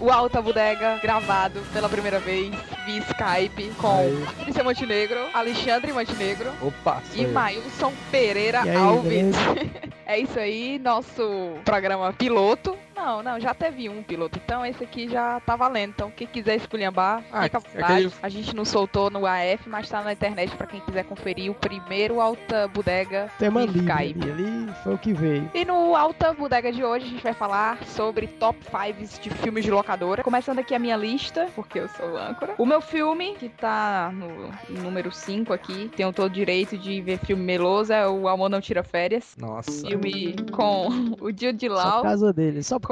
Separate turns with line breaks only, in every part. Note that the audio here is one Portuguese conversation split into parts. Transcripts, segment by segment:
o Alta Bodega gravado pela primeira vez via Skype com
Aí.
Patrícia Montenegro, Alexandre Montenegro
Opa,
e
eu.
Mailson Pereira
aí,
Alves. é isso aí, nosso programa piloto. Não, não, já teve um piloto, então esse aqui já tá valendo. Então, quem quiser esculhambar,
Ah,
fica à
aquele-
vontade. A gente não soltou no AF, mas tá na internet pra quem quiser conferir o primeiro Alta Bodega
Tema
Skype.
ali, ali foi o que veio.
E no Alta Bodega de hoje a gente vai falar sobre top 5 de filmes de locadora. Começando aqui a minha lista, porque eu sou âncora. O meu filme, que tá no número 5 aqui, tenho todo o direito de ver filme meloso, é o Amor Não Tira Férias.
Nossa.
Filme com o Jude
Só
Law.
por causa dele, só por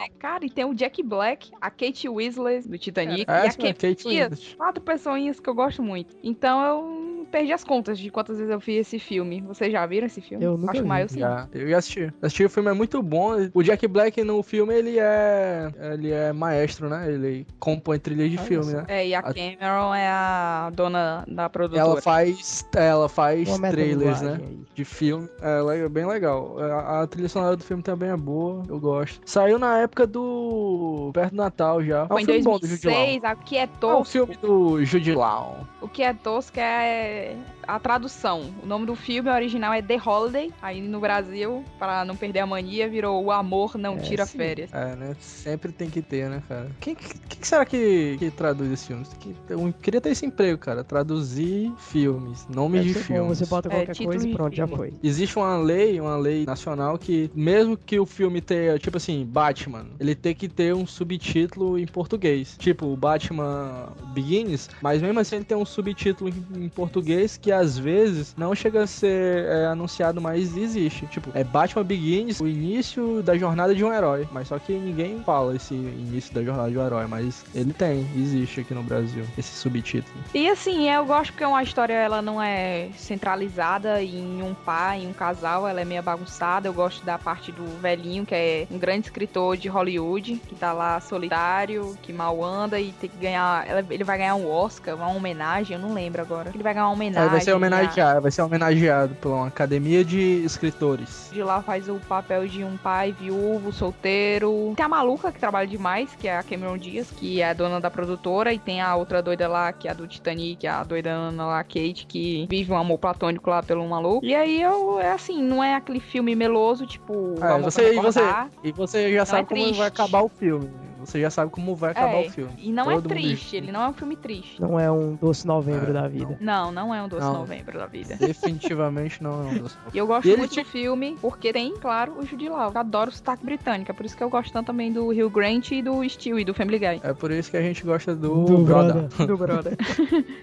É, cara, e tem o Jack Black, a Kate Weasley do Titanic
É,
e a
essa é
Kate.
Winslet.
Quatro pessoinhas que eu gosto muito. Então eu perdi as contas de quantas vezes eu vi esse filme. Vocês já viram esse filme?
Eu nunca
Acho
vi.
mais sim.
Já, eu já assisti. Assisti o filme, é muito bom. O Jack Black no filme, ele é. Ele é maestro, né? Ele compõe trilha de
Olha
filme,
só.
né?
É, e a
A-
Cameron é a dona da produtora.
Ela faz. Ela faz
Uma
trailers, né?
aí.
De filme. É le- bem legal. A, a trilha sonora do filme também é boa. Eu gosto. Saiu na época do. Perto do Natal já. É um
Foi em
filme bom do Jude Law.
2006, o que é
É
tosco,
filme do Jude Law.
o que é tosco é a tradução. O nome do filme original é The Holiday, aí no Brasil, para não perder a mania, virou O Amor Não
É,
Tira
sim.
Férias.
É, né? Sempre tem que ter, né, cara? Quem, quem, quem será que, que traduz esse filme? Que- Eu queria ter esse emprego, cara. Traduzir filmes, nomes
Deve
de filmes.
Você bota
É,
qualquer coisa e pronto, já
filme.
foi.
Existe uma lei, uma lei nacional que, mesmo que o filme tenha, tipo assim, Batman, ele tem que ter um subtítulo em português. Tipo, Batman Begins, mas mesmo assim ele tem um subtítulo em, português que às vezes não chega a ser é, anunciado, mas existe. Tipo, é Batman Begins, o início da jornada de um herói. Mas só que ninguém fala esse início da jornada de um herói, mas ele tem, existe aqui no Brasil, esse subtítulo.
E assim, eu gosto porque uma história ela não é centralizada em um pai, em um casal, ela é meio bagunçada. Eu gosto da parte do velhinho, que é um grande escritor de Hollywood, que tá lá solitário, que mal anda e tem que ganhar. Ele vai ganhar um Oscar, uma homenagem, eu não lembro agora. Ele vai ganhar uma
É,
homenagem.
vai ser
a-
homenageado, vai ser homenageado por uma academia de escritores.
De lá faz o papel de um pai viúvo, solteiro. Tem a maluca que trabalha demais, que é a Cameron Diaz, que é a dona da produtora, e tem a outra doida lá, que é a do Titanic, a doida Ana lá, Kate, que vive um amor platônico lá pelo maluco. E aí eu, é assim, não é aquele filme meloso, tipo,
É, você- e você-. E você já
Não
sabe
é
como
triste.
vai acabar o filme. Você já sabe como vai acabar
É,
o filme.
E não é
Todo mundo-
triste, ele não é um filme triste.
Não é um doce novembro
É,
da vida.
Não, não é um doce
Não.
novembro da vida.
Definitivamente não é um dos.
E eu gosto
E ele
muito
tinha-
do filme porque tem, claro, o Jude Law. Eu adoro o sotaque britânico, é por isso que eu gosto tanto também do Hugh Grant e do Stewie, do Family Guy.
É por isso que a gente gosta do,
Do
Brother.
brother.
Do brother.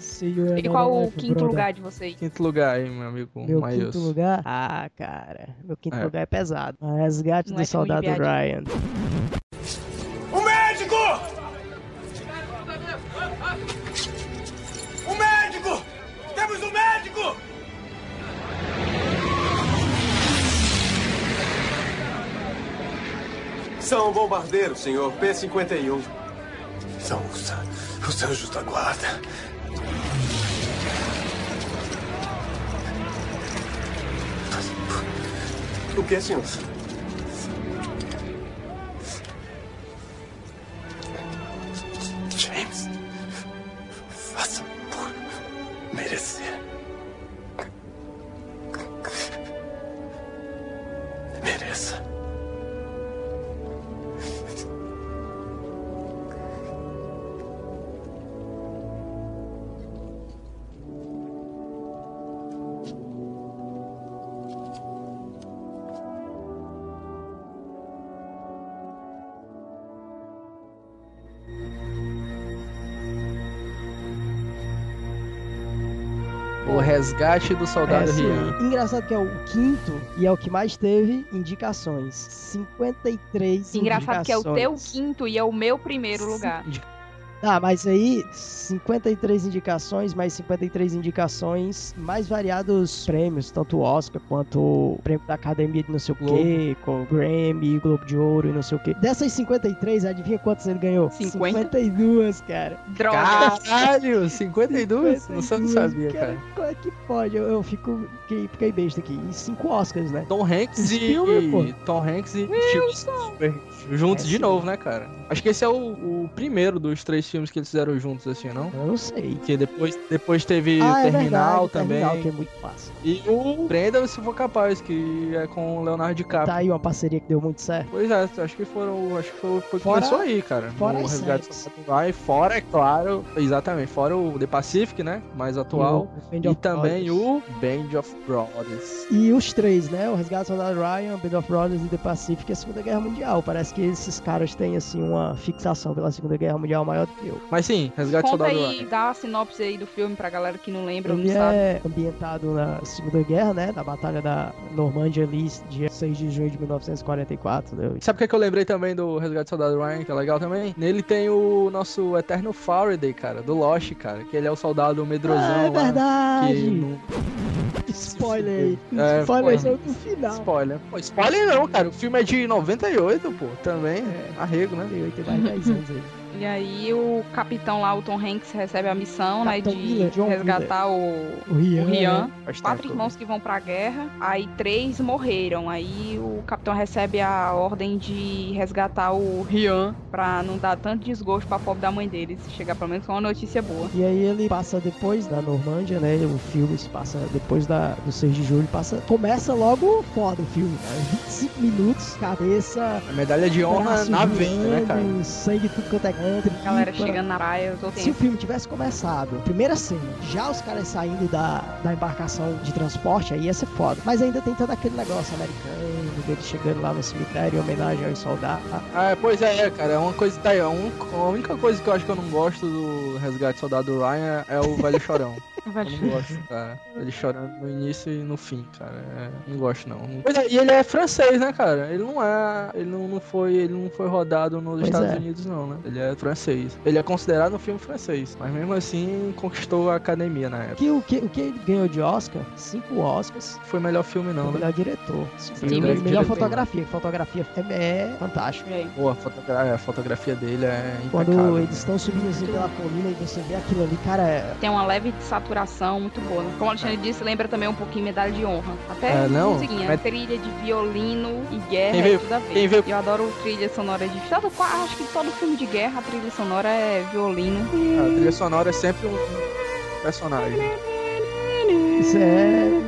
E qual o quinto
brother.
lugar de vocês?
Quinto lugar aí, meu amigo
Meu
Maílson.
quinto lugar? Ah, cara. Meu quinto
É.
lugar é pesado. Resgate
Não
do
é
soldado
viagem.
Ryan.
O médico! O médico! Temos um médico! São bombardeiros, senhor. P-51. São os, os anjos da guarda. O que, senhor? James, faça por merecer. Mereça.
O resgate do soldado
É.
Rian.
Engraçado que é o quinto e é o que mais teve indicações. 53
Engraçado que é o teu
indicações.
quinto e é o meu primeiro lugar.
Ah, mas aí 53 indicações, mais 53 indicações, mais variados prêmios, tanto o Oscar quanto o prêmio da Academia de não sei o quê, com o Grammy, Globo de Ouro e não sei o quê. Dessas 53, adivinha quantas ele ganhou?
50?
52, cara.
Droga.
Caralho, 52? Não sa- não
52,
sabia, cara.
Como é que pode? Eu, eu fico, fiquei, fiquei besta aqui. E cinco Oscars, né?
Tom Hanks e,
Spielberg, pô.
e Tom Hanks e Steve juntos
É,
de
sim.
novo, né, cara? Acho que esse é o, o primeiro dos três filmes que eles fizeram juntos, assim, não?
Eu não sei.
Que depois, depois teve
ah,
o
é
Terminal
verdade,
também.
Terminal, que é muito massa.
E o Brenda, se for capaz, que é com o Leonardo DiCaprio.
Tá aí uma parceria que deu muito certo.
Pois é, acho que foram. Acho que foi, foi que
Fora-
começou aí, cara.
fora
no
as
Resgate Ryan. Fora, é claro, exatamente. Fora o The Pacific, né? Mais atual.
o
E,
of
também
Brothers.
o Band of Brothers.
E os três, né? O Resgate do Soldado Ryan, Band of Brothers e The Pacific é a Segunda Guerra Mundial. Parece que esses caras têm, assim, uma fixação pela Segunda Guerra Mundial maior do que eu.
Mas sim, Resgate do
Conta
Soldado
aí,
Ryan.
dá a sinopse aí do filme pra galera que não lembra ou não
Ele
sabe.
é ambientado na Segunda Guerra, né? Da Batalha da Normandia ali, dia 6 de junho de 1944. Né?
Sabe o que, é que eu lembrei também do Resgate do Soldado Ryan, que é legal também? Nele tem o nosso eterno Faraday, cara, do Lost, cara. Que ele é o soldado medrosão
Ah, é
lá.
verdade!
Que não...
Spoiler aí.
É,
Spoiler
pô.
no final.
Spoiler. Pô, spoiler não, cara. O filme é de 98, pô. Também.
É.
Arrego, né?
Tem 8 mais 10 anos aí.
E aí o capitão lá, o Tom Hanks, recebe a missão, né,
Capitão
de
Miller,
resgatar o,
O Rian.
o Rian.
né?
Quatro irmãos que vão pra guerra, aí três morreram. Aí o capitão recebe a ordem de resgatar o Rian pra não dar tanto desgosto pra pobre da mãe deles. Chegar pelo menos com uma notícia boa.
E aí ele passa depois da Normândia, né? O filme se passa depois da, do 6 de julho. Passa, começa logo foda o filme, né? 25 minutos, cabeça,
A medalha de honra na veia, né, cara?
sangue tudo quanto é
A galera chegando na praia, eu tô
Se o filme tivesse começado, primeira cena, já os caras saindo da, da embarcação de transporte, aí ia ser foda. Mas ainda tem todo aquele negócio americano, dele chegando lá no cemitério em homenagem aos soldados.
Ah, pois é, cara. É uma coisa. Tá aí, a única coisa que eu acho que eu não gosto do Resgate do Soldado Ryan é o velho chorão. Eu não gosto, cara. Ele chorando no início e no fim, cara. É, não gosto, não. Pois é, e ele é francês, né, cara? Ele não é. Ele não, não foi. Ele não foi rodado nos
Pois
Estados
é.
Unidos, não, né? Ele é francês. Ele é considerado um filme francês. Mas mesmo assim conquistou a academia na época.
Que, o, que, o que ele ganhou de Oscar? Cinco Oscars.
Foi o melhor filme, não,
o
né?
melhor diretor.
Sim,
melhor,
mas
melhor
diretor.
fotografia. Fotografia é, é fantástico.
E aí?
Pô, a, fotogra- a fotografia dele é
Quando
impecável.
eles estão subindo assim pela colina e você vê aquilo ali, cara, é-
Tem uma leve saturação muito boa. Como o Alexandre disse, lembra também um pouquinho Medalha de Honra. Até
É, não,
musiquinha,
mas-
trilha de violino e guerra
Quem
é
veio-
tudo a ver.
quem veio-
Eu adoro trilha sonora de... Todo, acho que todo filme de guerra, a trilha sonora é violino.
A trilha sonora é sempre um personagem.
Isso é.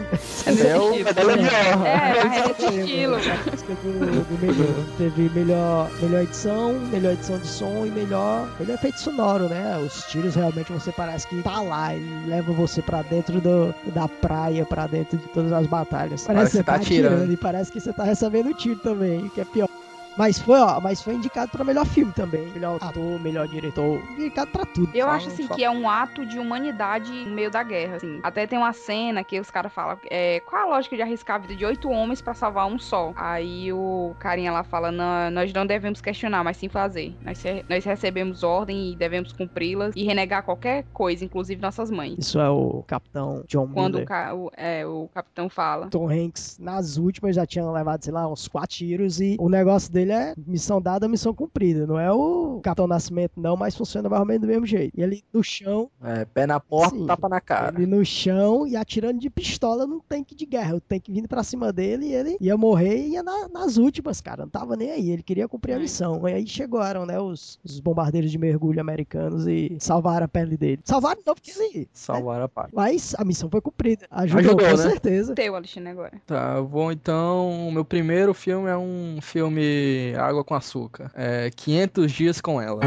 É desse
É o. Medalha de Honra.
É, é desse estilo.
Melhor. Teve melhor, melhor edição, melhor edição de som e melhor, melhor efeito sonoro, né? Os tiros realmente você parece que tá lá, ele leva você pra dentro do, da praia, pra dentro de todas as batalhas. Parece, que você tá atirando e parece que você tá recebendo tiro também, o que é pior. Mas foi, ó, mas foi indicado pra melhor filme também. Melhor ator, melhor diretor, indicado pra tudo.
Eu
Só-
acho assim
só-
que é um ato de humanidade no meio da guerra, assim. Até tem uma cena que os caras falam, é, qual a lógica de arriscar a vida de oito homens pra salvar um só? Aí o carinha lá fala, não, nós não devemos questionar, mas sim fazer. Nós, nós recebemos ordem e devemos cumpri-las e renegar qualquer coisa, inclusive nossas mães.
Isso é o capitão John
Quando o,
Miller.
ca- o- é, o capitão fala.
Tom Hanks, nas últimas, já tinha levado, sei lá, uns quatro tiros e o negócio dele é missão dada, missão cumprida. Não é o Capitão Nascimento, não, mas funciona mais ou menos do mesmo jeito. E ele no chão,
É, pé na porta,
Sim.
tapa na cara.
ele no chão e atirando de pistola num tanque de guerra. O tanque vindo pra cima dele e ele ia morrer e ia na- nas últimas, cara. Não tava nem aí. Ele queria cumprir a
É.
missão. E aí chegaram, né, os, os bombardeiros de mergulho americanos e salvaram a pele dele. Salvaram não, porque ele...
Salvar a paz.
Mas a missão foi cumprida. Ajudou,
Ajudou,
com
né?
certeza.
Teu, Alexandre, agora.
Tá, eu vou então. O meu primeiro filme é um filme Água com Açúcar. É 500 Dias com Ela.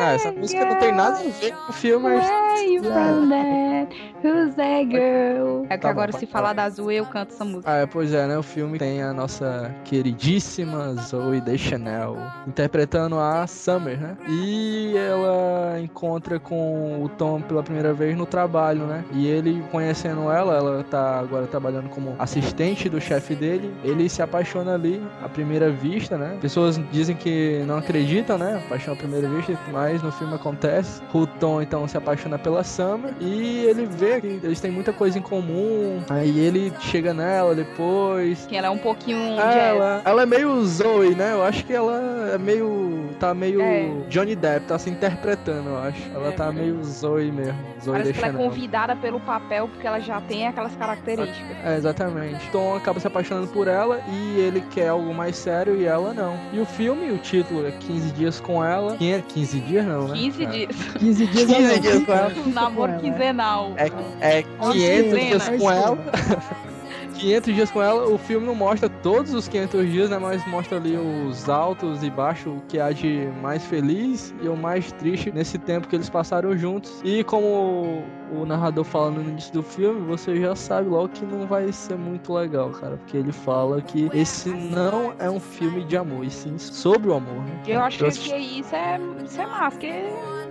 Ah, essa música não tem nada a ver com o filme, mas.
That? Who's José Girl. É que
Tá bom,
agora
pode
se falar
falar.
da Zoe, eu canto essa música.
Ah, pois é, né? O filme tem a nossa queridíssima Zoe Deschanel interpretando a Summer, né? E ela encontra com o Tom pela primeira vez no trabalho, né? E ele conhecendo ela, ela tá agora trabalhando como assistente do chefe dele. Ele se apaixona ali à primeira vista, né? Pessoas dizem que não acreditam, né? Paixão à primeira vista, mas no filme acontece. O Tom então se apaixona pela Summer e ele vê que eles têm muita coisa em comum. Aí ele chega nela depois.
Que ela é um pouquinho
É,
jazz.
ela, ela é meio Zoe, né? Eu acho que ela é meio. tá meio
É.
Johnny Depp, tá se interpretando, eu acho. Ela
É
tá
verdade.
meio Zoe mesmo. Zoe
Parece que ela é convidada pelo papel porque ela já tem aquelas características.
É, exatamente. Tom acaba se apaixonando por ela e ele quer algo mais sério e ela não. E o filme, o título é 15 dias com ela. Quin- 15 dias não, né?
15
É.
dias.
15 dias
15
ela
dias com ela.
Namoro quinzenal.
É, é
Uma
500
quinzena.
dias com ela. 500 dias com ela, o filme não mostra todos os 500 dias, né? Mas mostra ali os altos e baixos, o que há de mais feliz e o mais triste nesse tempo que eles passaram juntos. E como o narrador fala no início do filme, você já sabe logo que não vai ser muito legal, cara. Porque ele fala que esse não é um filme de amor, e sim sobre o amor, né?
Eu acho que,
assisti-
que isso é, isso é massa, porque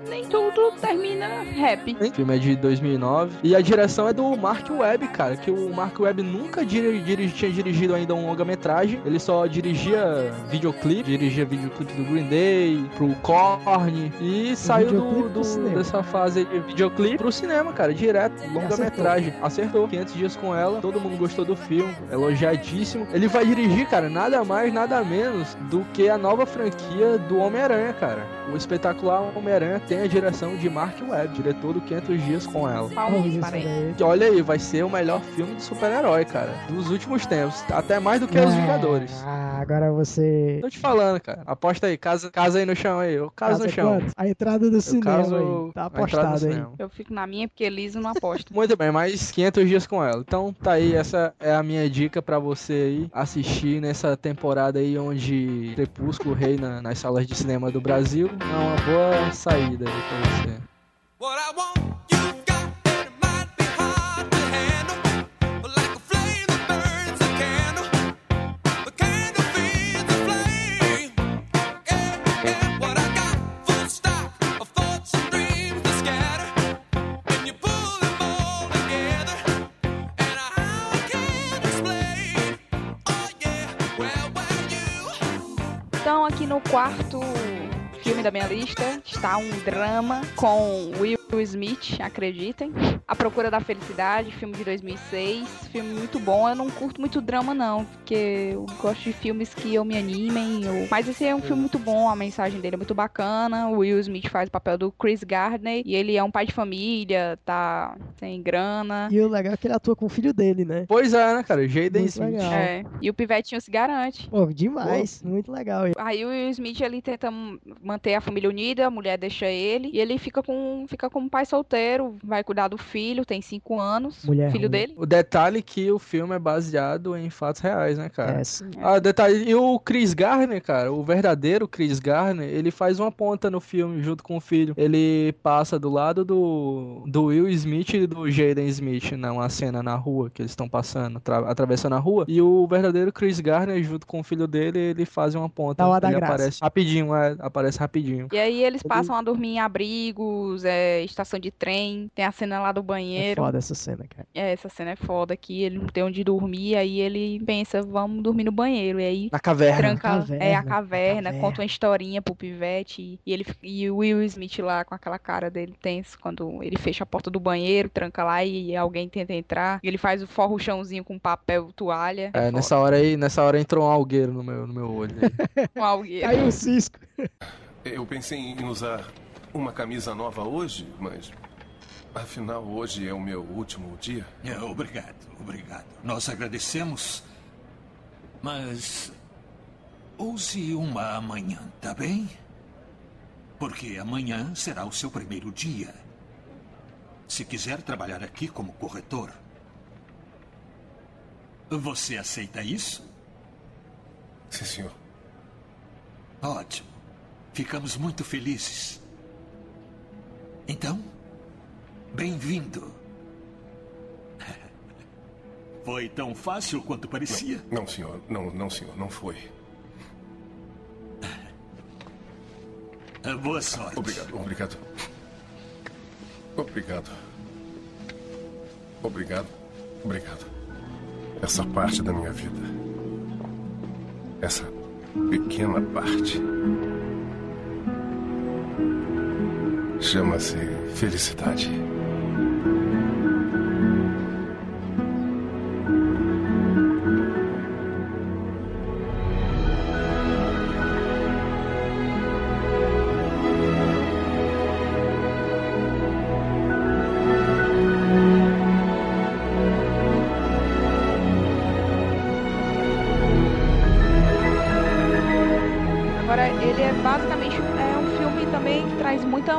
nem tudo termina rap.
O filme é de 2009 e a direção é do Mark Webb, cara. Que o Mark Webb nunca tinha dirigido ainda um longa-metragem. Ele só dirigia videoclipe, dirigia videoclipe do Green Day, pro Korn e saiu do, do-
cinema.
dessa fase de videoclipe pro cinema, cara, direto, longa-metragem. Acertou. 500 dias com ela, todo mundo gostou do filme, elogiadíssimo. Ele vai dirigir, cara, nada mais, nada menos do que a nova franquia do Homem-Aranha, cara. O espetacular Homem-Aranha tem a direção de Mark Webb, diretor do 500 dias com ela.
Palminhas
Vamos
para ele.
aí.
E olha aí, vai ser o melhor filme de super-herói, cara, dos últimos tempos. Até mais do que Os
Ah,
Vingadores.
Ah, agora você.
Tô te falando, cara. Aposta aí, casa, casa aí no chão aí. Eu caso no
Casa
chão.
quanto? A entrada do cinema
caso
aí. Tá
a entrada no
apostado aí.
cinema.
Eu fico na minha porque Liso não aposta.
Muito bem, mais 500 dias com ela. Então tá aí, essa é a minha dica pra você aí assistir nessa temporada aí onde Crepúsculo reina nas salas de cinema do Brasil. É uma boa saída aí pra você.
What I want, you got, and it might be hard to handle. But like a flame that burns a candle, the candle feeds the flame. Yeah, yeah, what I got, full stock of thoughts and dreams to scatter. And you pull them all together, and I can't explain. Oh yeah, well, well, you.
Então, aqui no quarto filme da minha lista está um drama com Will Smith, acreditem. A Procura da Felicidade, filme de 2006. Filme muito bom. Eu não curto muito drama, não, porque eu gosto de filmes que eu me animem. ou- Mas esse é um filme muito bom, a mensagem dele é muito bacana. O Will Smith faz o papel do Chris Gardner e ele é um pai de família, tá sem grana.
E o legal é que ele atua com o filho dele, né?
Pois é, né, cara? Jaden Smith.
legal.
É, e o pivetinho se garante.
Pô, demais. Muito legal.
Aí o Will Smith ele tenta manter a família unida, a mulher deixa ele e ele fica com fica como pai solteiro, vai cuidar do filho, tem cinco anos,
Mulher
filho
ruim.
dele.
O detalhe é que o filme é baseado em fatos reais, né, cara?
É, sim.
Ah, detalhe, e o Chris Garner, cara, o verdadeiro Chris Garner, ele faz uma ponta no filme junto com o filho. Ele passa do lado do, do Will Smith e do Jaden Smith, numa cena na rua que eles estão passando, tra- atravessando a rua. E o verdadeiro Chris Garner, junto com o filho dele, ele faz uma ponta.
Dá uma da
ele
graça.
aparece rapidinho, é, aparece rapidinho.
E aí eles passam a dormir em abrigos, é, estação de trem, tem a cena lá do
É
banheiro.
foda essa cena, cara.
É, essa cena é foda aqui, ele não tem onde dormir, aí ele pensa, vamos dormir no banheiro. E aí
Na caverna.
tranca
caverna,
é a
na
caverna,
caverna.
conta uma historinha pro pivete e, e ele e o Will Smith lá com aquela cara dele tenso quando ele fecha a porta do banheiro, tranca lá e alguém tenta entrar. E ele faz o forro chãozinho com papel toalha.
É,
foda.
nessa hora aí, nessa hora entrou um algueiro no meu, no meu olho. aí.
Com alguém.
Caiu o cisco.
Eu pensei em usar uma camisa nova hoje, mas. Afinal, hoje é o meu último dia.
É, obrigado, obrigado. Nós agradecemos. Mas. Use uma amanhã, tá bem? Porque amanhã será o seu primeiro dia. Se quiser trabalhar aqui como corretor. Você aceita isso?
Sim, senhor.
Ótimo. Ficamos muito felizes. Então, bem-vindo. Foi tão fácil quanto parecia.
Não, senhor. Não, não, senhor. Não foi.
Boa sorte.
Obrigado, obrigado. Obrigado. Obrigado. Obrigado. Essa parte da minha vida. Essa pequena parte. Chama-se felicidade.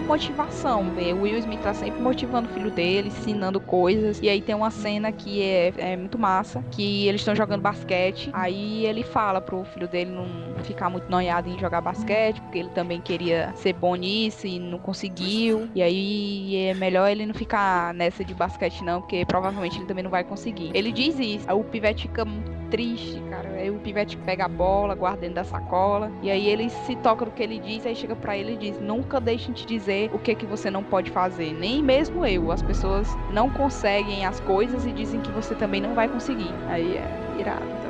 Motivação. Ver o Will Smith tá sempre motivando o filho dele, ensinando coisas. E aí tem uma cena que é, é muito massa, que eles estão jogando basquete. Aí ele fala pro filho dele não ficar muito noiado em jogar basquete, porque ele também queria ser bom nisso e não conseguiu. E aí é melhor ele não ficar nessa de basquete não, porque provavelmente ele também não vai conseguir. Ele diz isso. Aí o pivete fica triste, cara. Aí o pivete pega a bola, guarda dentro da sacola. E aí ele se toca no que ele diz, aí chega pra ele e diz: Nunca deixem te dizer o que que você não pode fazer. Nem mesmo eu. As pessoas não conseguem as coisas e dizem que você também não vai conseguir. Aí é irado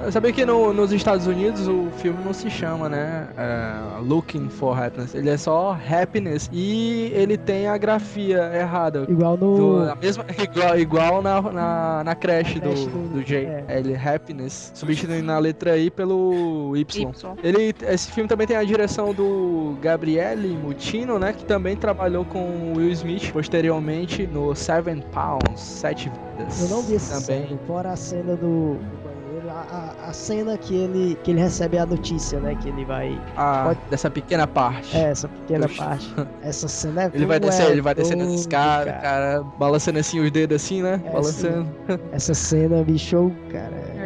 também.
Sabia que no- nos Estados Unidos o filme não se chama, né? é, Looking for Happiness. Ele é só Happiness. E ele tem a grafia errada.
Igual no.
Do- a mesma, igual igual na, na, na creche do,
creche
do,
do-
J.
é.
É, Ele Happiness. Substituindo a letra I pelo Y.
Y.
Ele, esse filme também tem a direção do Gabriele Mutino, né? Que também trabalhou com o Will Smith posteriormente no Seven Pounds, Sete Vidas.
Eu não vi esse
também.
cena, fora a cena do, a, a- cena que ele, que ele recebe a notícia, né? Que ele vai.
Ah,
Pode-
dessa pequena parte.
É, essa pequena
Poxa.
parte. Essa cena é
Ele vai descer,
é
ele vai descendo
doido,
escadas, cara. balançando assim os dedos assim, né? Balançando.
Essa cena, bicho, cara, É.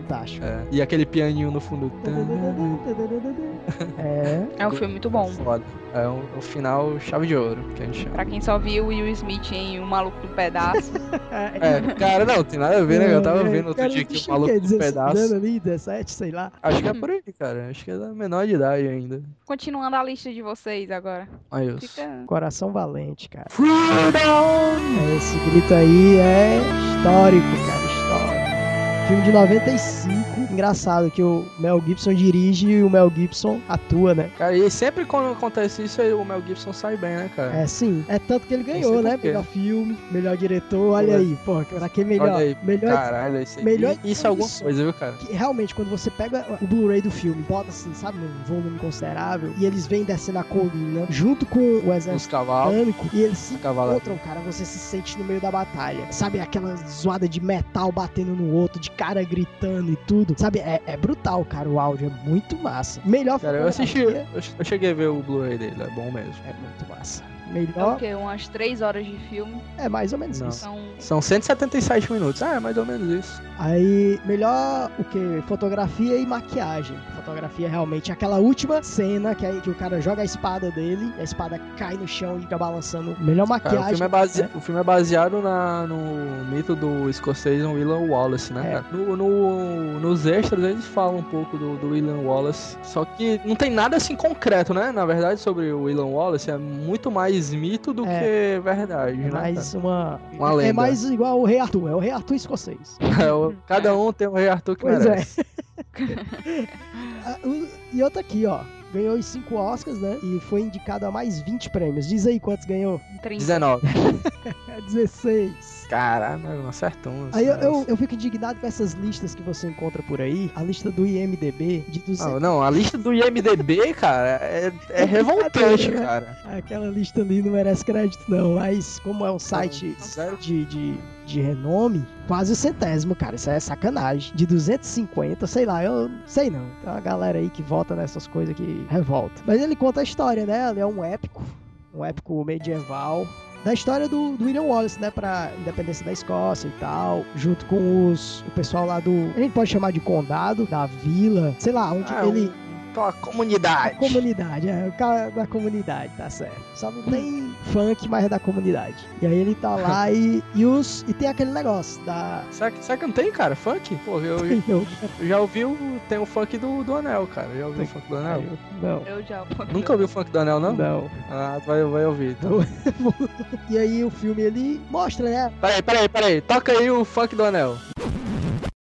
fantástico.
É. E aquele pianinho no fundo.
É,
É um filme muito bom.
Foda. É um, um final chave de ouro, que a gente chama.
Pra quem só viu o Will Smith em Um Maluco no Pedaço,
É, cara, não, tem nada a ver, né? Eu tava vendo outro
cara,
dia que o maluco
é 16
pedaço.
ali, 17, sei lá.
Acho que é por aí, cara. Acho que é da menor de idade ainda.
continuando a lista de vocês agora.
Aí.
Fica.
Coração valente, cara.
Freedom!
Esse grito aí é histórico, cara, histórico. Filme de 95. Engraçado que o Mel Gibson dirige e o Mel Gibson atua, né?
Cara, e sempre quando acontece isso, o Mel Gibson sai bem, né, cara?
É sim. É tanto que ele ganhou, né? Melhor filme, melhor diretor. Olha aí, pô, pra que melhor?
Olha aí,
melhor
Caralho, isso aí.
melhor
isso é alguma coisa, viu, cara?
que realmente, quando você pega o Blu-ray do filme, bota assim, sabe, num volume considerável, e eles vêm descendo a colina junto com o exército britânico, e eles se
cavalo.
encontram, cara, você se sente no meio da batalha. Sabe, aquela zoada de metal batendo no outro, de cara gritando e tudo. Sabe, é, é brutal, cara, o áudio é muito massa. Melhor
Cara, eu assisti, eu eu cheguei a ver o Blu-ray dele, é bom mesmo.
É muito massa.
É o
Melhor
quê? Umas três horas de filme.
é mais ou menos
Não.
isso.
São.
São 177 minutos. Ah, é mais ou menos isso.
Aí, melhor o que? Fotografia e maquiagem. Fotografia realmente aquela última cena que, aí, que o cara joga a espada dele, e a espada cai no chão e fica balançando. Melhor
Cara,
maquiagem.
o, filme é base...
né?
o filme é baseado na... no mito do escocês William Wallace, né,
É.
cara? No, no- Nos extras eles falam um pouco do, do William Wallace. Só que não tem nada assim concreto, né? Na verdade, sobre o William Wallace é muito mais mito do
É.
que verdade,
É
né?
mais uma.
Uma
É
lenda.
mais igual o Rei Arthur, é o Rei Arthur escocês.
cara? É, o- Cada um tem um rei Arthur que
Pois
merece.
Ah, E outra aqui, ó. Ganhou os 5 Oscars, né? E foi indicado a mais 20 prêmios. Diz aí quantos ganhou.
30.
19.
É 16.
Caralho, não acertou. um
Aí eu, eu, eu fico indignado com essas listas que você encontra por aí. A lista do IMDB de 200.
Não, não, a lista do IMDB, cara, é, é revoltante,
né?
cara.
Aquela lista ali não merece crédito, não. Mas como é um site
Zero.
de, de, de renome, quase o centésimo, cara. Isso é sacanagem. De 250, sei lá, eu sei não. Tem uma galera aí que vota nessas coisas que revolta. Mas ele conta a história, né? Ele é um épico. Um épico medieval. Da história do, do William Wallace, né? Pra independência da Escócia e tal. Junto com os, o pessoal lá do. A gente pode chamar de condado, da vila. Sei lá, onde
Ah,
ele.
Com a comunidade.
Comunidade, é, o cara da comunidade, tá certo. Só não tem funk, mas é da comunidade. E aí ele tá lá e, e os. E tem aquele negócio da.
Será que, será que não tem, cara? Funk? Pô, eu, eu
Eu,
já ouvi o. Tem o funk do, do Anel, cara. Já ouviu o funk do Anel?
não,
Eu já.
Nunca ouviu o funk do Anel, não?
não.
Ah, vai, vai ouvir. Então.
E aí o filme ele mostra, né?
Peraí, peraí, peraí. Toca aí o funk do Anel.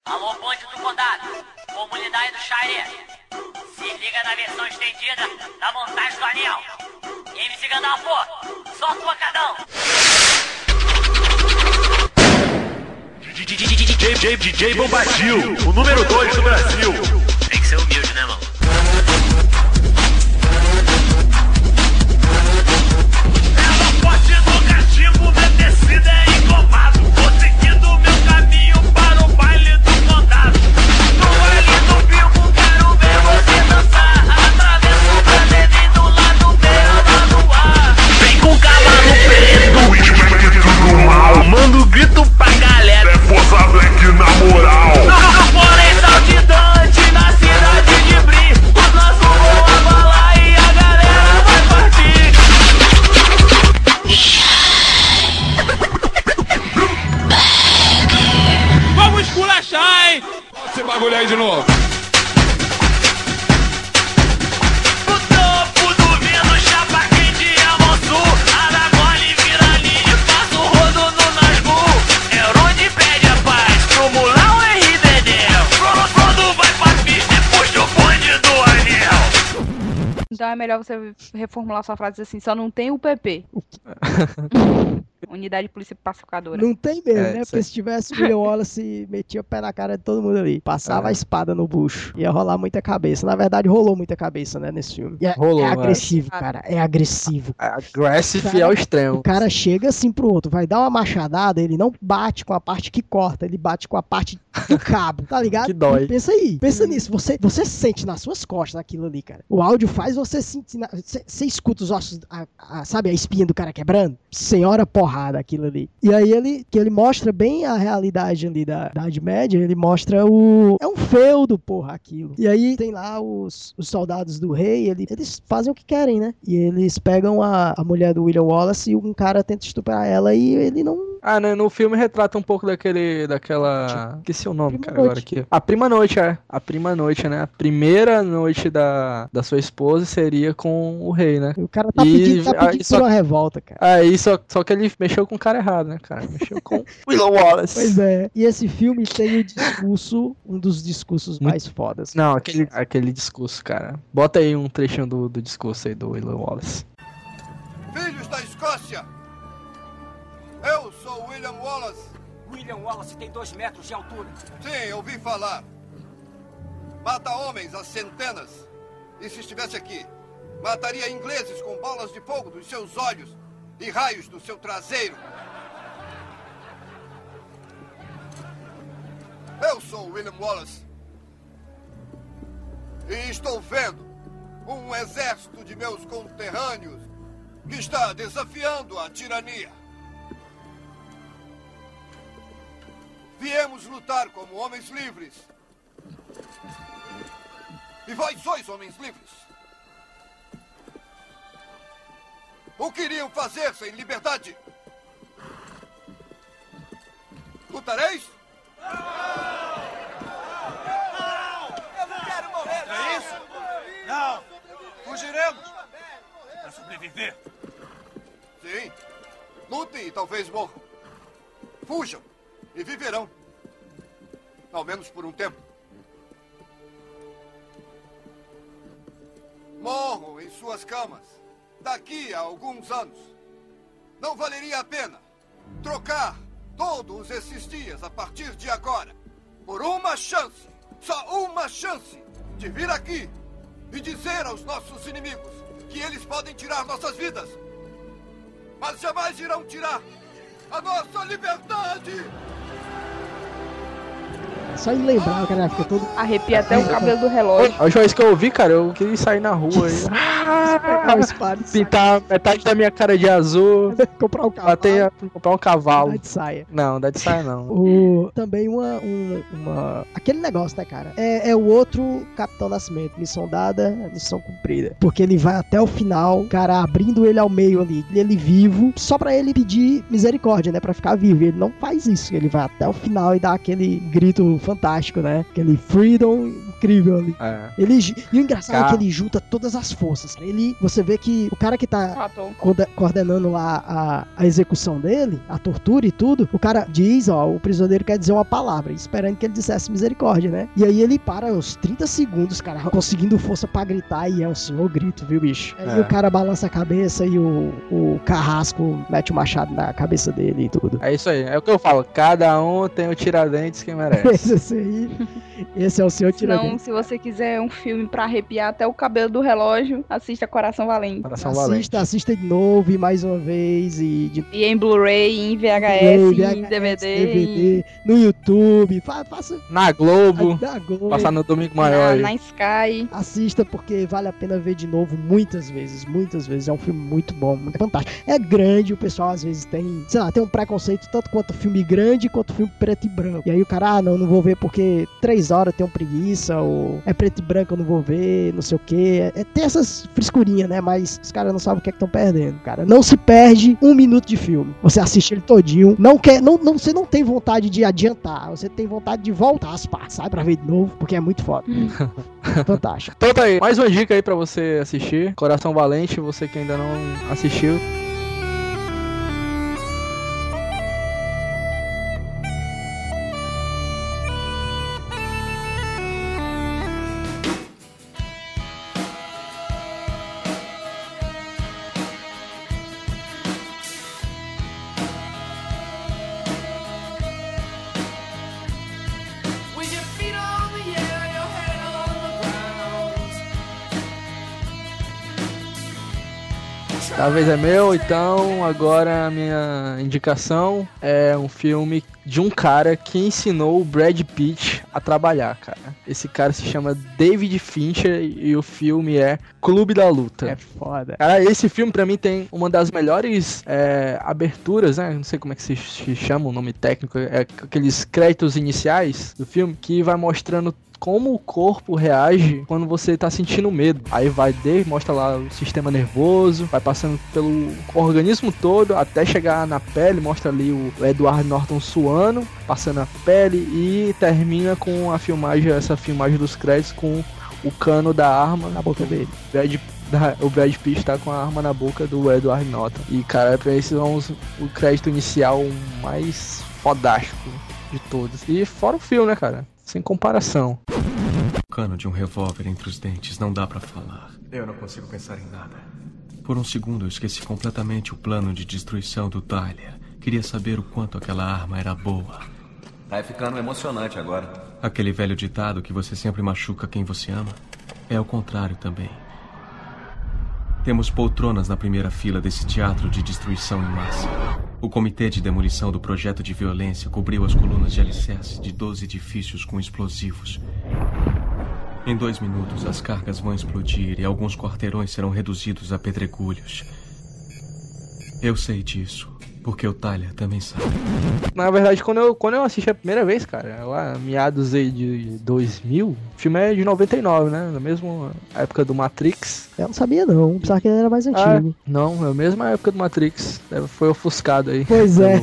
Alô, ponte do condado, comunidade do Xaré. Se liga na versão estendida da montagem do anel. MC Gandalfo, solta o pancadão.
DJ, DJ Bombadil, o número 2 do Brasil.
Tem que ser humilde, né, mano?
Ela forte no cativo, minha descida é engomado. Mal.
manda o grito pra galera.
É força black na moral.
No, no florestal de Dante, na cidade de Bri Os nossos vão abalar e a galera vai partir
Vamos esculachar, hein? Esse bagulho aí de novo.
É melhor você reformular sua frase assim, só não tem o PP. Unidade de Polícia Pacificadora.
Não tem mesmo,
É,
né? Porque se tivesse o William Wallace, metia o pé na cara de todo mundo ali. Passava
É.
a espada no bucho. Ia rolar muita cabeça. Na verdade, rolou muita cabeça, né, nesse filme. E é,
Rolou,
é
é.
agressivo, cara. É agressivo.
Aggressive
Cara,
ao
O
extremo.
cara chega assim pro outro, vai dar uma machadada, ele não bate com a parte que corta, ele bate com a parte do cabo, tá ligado?
Que dói.
Pensa aí, pensa nisso. Você, você sente nas suas costas aquilo ali, cara. O áudio faz você sentir. Você, escuta os ossos, a- a- sabe, a espinha do cara quebrando? Senhora porrada aquilo ali. E aí ele, que ele mostra bem a realidade ali da da Idade Média, ele mostra o. É um feudo, porra, aquilo. E aí tem lá os, os soldados do rei, ele- eles fazem o que querem, né? E eles pegam a, a mulher do William Wallace e um cara tenta estuprar ela e ele não.
Ah, né? No filme retrata um pouco daquele. daquela. Esqueci o nome,
Prima
cara,
Noite.
agora aqui. A prima noite, é. A prima noite, né? A primeira noite da, da sua esposa seria com o rei, né?
O cara tá
E
pedindo, tá
aí
pedindo
só-
uma revolta, cara.
Aí, só, só que ele mexeu com o cara errado, né, cara? Mexeu com Willow Wallace.
Pois é. E esse filme tem o discurso, um dos discursos
Muito-
mais fodas.
Não, aquele, aquele discurso, cara. Bota aí um trechinho do, do discurso aí do Willow Wallace.
Filhos da Escócia! Eu sou William Wallace.
William Wallace tem dois metros de altura
Sim, ouvi falar. Mata homens a centenas. E se estivesse aqui, mataria ingleses com bolas de fogo dos seus olhos e raios do seu traseiro. Eu sou William Wallace. E estou vendo um exército de meus conterrâneos que está desafiando a tirania. Viemos lutar como homens livres. E vós sois homens livres. O que iriam fazer sem liberdade? Lutareis?
É isso? Não. Fugiremos. Para sobreviver.
Sim. Lutem e talvez morram. Fujam e viverão. Ao menos por um tempo. Morram em suas camas. Daqui a alguns anos. Não valeria a pena trocar todos esses dias a partir de agora por uma chance, só uma chance, de vir aqui e dizer aos nossos inimigos que eles podem tirar nossas vidas mas jamais irão tirar a nossa liberdade!
Só em lembrar, o cara fica todo.
Arrepia até o cabelo do relógio.
A última vez que eu ouvi, cara, eu queria sair na rua
espada e
pintar metade da minha cara de azul,
comprar um cavalo.
bater, comprar um cavalo.
Andar de saia.
Não, dá de saia não.
O, também uma, um- uma. Aquele negócio, né, cara? É, é o outro Capitão Nascimento. Missão dada, missão cumprida. Porque ele vai até o final, cara, abrindo ele ao meio ali, ele vivo, só pra ele pedir misericórdia, né? Pra ficar vivo. E ele não faz isso. Ele vai até o final e dá aquele grito fantástico, né? Aquele freedom incrível ali.
É.
Ele, e o engraçado é
Cara.
que ele junta todas as forças. Ele, você vê que o cara que tá coordenando lá a, a execução dele, a tortura e tudo, o cara diz, ó, o prisioneiro quer dizer uma palavra, esperando que ele dissesse misericórdia, né? E aí ele para uns 30 segundos, cara, conseguindo força pra gritar e é um senhor grito, viu, bicho? Aí
É.
o cara balança a cabeça e o, o carrasco mete o machado na cabeça dele e tudo.
É isso aí, é o que eu falo. Cada um tem o tiradentes que merece.
Esse, aí, esse é o
Não,
tiradentes.
se você quiser um filme pra arrepiar até o cabelo do relógio, assista Coração Valente.
Coração valente.
Assista, assista de novo e mais uma vez e de
E em Blu-ray, em VHS, em DVD.
DVD, no YouTube, fa- faça
Na Globo,
da Globo.
passar no domingo
Na,
maior. aí.
na Sky.
Assista porque vale a pena ver de novo muitas vezes, muitas vezes. É um filme muito bom, muito fantástico. É grande, o pessoal às vezes tem, sei lá, tem um preconceito tanto quanto filme grande quanto filme preto e branco. E aí o cara, ah, não, não vou ver porque três horas tem um preguiça, ou é preto e branco, eu não vou ver, não sei o que. É, é, tem essas frescurinhas, né? Mas os caras não sabem o que é que estão perdendo, cara. Não se perde um minuto de filme. Você assiste ele todinho, não quer, não, não, você não tem vontade de adiantar, você tem vontade de voltar as partes, sabe? Pra ver de novo, porque é muito foda. Fantástico.
Então tá aí, mais uma dica aí pra você assistir. Coração Valente, você que ainda não assistiu. A vez é meu, então agora a minha indicação é um filme de um cara que ensinou o Brad Pitt a trabalhar, cara. Esse cara se chama David Fincher e o filme é Clube da Luta.
É foda.
Cara, esse filme pra mim tem uma das melhores é, aberturas, né? Não sei como é que se, se chama o nome técnico, é aqueles créditos iniciais do filme que vai mostrando como o corpo reage quando você tá sentindo medo. Aí vai de, mostra lá o sistema nervoso, vai passando pelo organismo todo até chegar na pele, mostra ali o, o Edward Norton suando, passando a pele e termina com a filmagem, essa filmagem dos créditos com o cano da arma
Na boca dele.
Brad, da- o Brad Pitt tá com a arma na boca do Edward Norton. E, cara, pra esses são os- o crédito inicial mais fodástico de todos. E fora o filme, né, cara? Sem comparação.
O cano de um revólver entre os dentes não dá pra falar. Eu não consigo pensar em nada. Por um segundo eu esqueci completamente o plano de destruição do Tyler. Queria saber o quanto aquela arma era boa.
Tá ficando emocionante agora.
Aquele velho ditado que você sempre machuca quem você ama é o contrário também. Temos poltronas na primeira fila desse teatro de destruição em massa. O comitê de demolição do projeto de violência cobriu as colunas de alicerce de 12 edifícios com explosivos. Em dois minutos, as cargas vão explodir e alguns quarteirões serão reduzidos a pedregulhos. Eu sei disso, porque o Tyler também sabe.
Na verdade, quando eu, quando eu assisti a primeira vez, cara, lá meados aí de 2000, o filme é de 99, né? Na mesma época do Matrix.
Eu não sabia não, pensava que ele era mais
Ah,
antigo.
não, é a mesma época do Matrix. É, Foi ofuscado aí.
Pois é.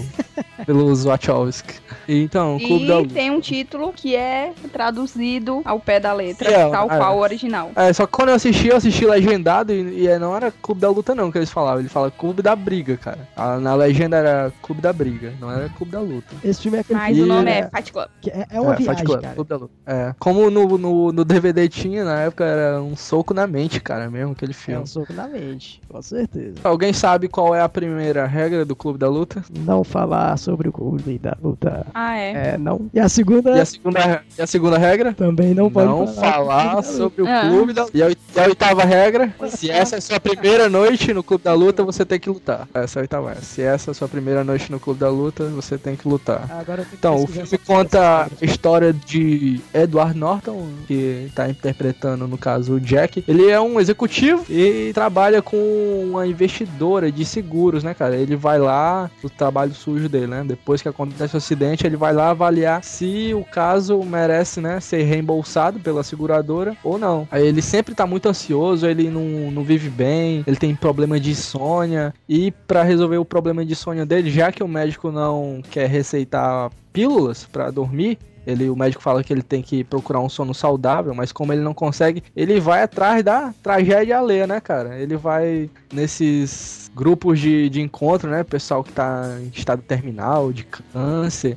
Pelo, pelos Wachowski. E Então, o Clube da
E
Luta.
tem um título que é traduzido ao pé da letra,
É,
tal
é.
qual o original.
É, só que quando eu assisti, eu assisti legendado e, e não era Clube da Luta não que eles falavam. Ele fala Clube da Briga, cara. A- na legenda era Clube da Briga, não era Clube da Luta.
Esse filme é aquele
Mas o nome
que
é Fight Club.
que é, é uma
Fight
viagem,
Club,
cara.
Clube da Luta. É. Como no, no, no DVD tinha, na época, era um soco na mente, cara, mesmo, aquele
É
filme.
um soco na mente, com certeza.
Alguém sabe qual é a primeira regra do Clube da Luta?
Não falar sobre o clube da luta.
Ah, é.
É, não. E a segunda
E a segunda, e a segunda regra?
também não pode
Não
falar.
falar sobre o
Ah.
clube da E a, e é a oitava regra. Se essa é a sua primeira noite no Clube da Luta, você tem que lutar. Essa é a oitava regra. Se essa é a sua primeira noite no Clube da Luta, você tem que lutar.
Tenho que
Então, o filme conta a
regras.
história de Edward Norton, que tá interpretando, no caso, o Jack. Ele é um executivo e trabalha com uma investidora de seguros, né, cara? Ele vai lá, o trabalho sujo dele, né? Depois que acontece o acidente, ele vai lá avaliar se o caso merece, né, ser reembolsado pela seguradora ou não. Aí ele sempre tá muito ansioso, ele não, não vive bem, ele tem problema de insônia. E pra resolver o problema de insônia dele, já que o médico não quer receitar pílulas pra dormir, ele, o médico fala que ele tem que procurar um sono saudável, mas como ele não consegue, ele vai atrás da tragédia alheia, né, cara? Ele vai nesses grupos de, de encontro, né? Pessoal que tá em estado terminal, de câncer.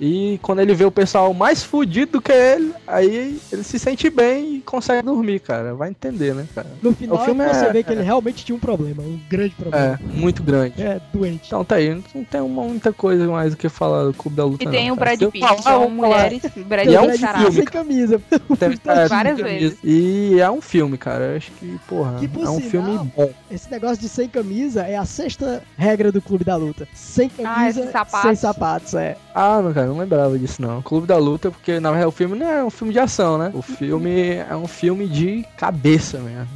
E quando ele vê o pessoal mais fudido do que ele, aí ele se sente bem consegue dormir, cara. Vai entender, né, cara?
No final
o filme
você
é-
vê que ele realmente tinha um problema, um grande problema.
É, muito grande.
É, doente.
Então tá aí, não tem uma, muita coisa mais do que falar do Clube da Luta.
E tem
não,
o. Brad Pitt,
falar,
são mulheres. Brad
E é um
Pitt,
filme,
sem camisa.
Tem- é,
Várias
tem
vezes.
E é um filme, cara. Eu acho que, porra,
Que, por
é um
sinal,
filme bom.
Esse negócio de sem camisa é a sexta regra do Clube da Luta. Sem
Ah,
camisa,
sem sapatos.
sem sapatos, é.
Ah, não, cara, não lembrava disso não. Clube da Luta, porque na verdade o filme não é um filme de ação, né? O filme é um filme de cabeça mesmo.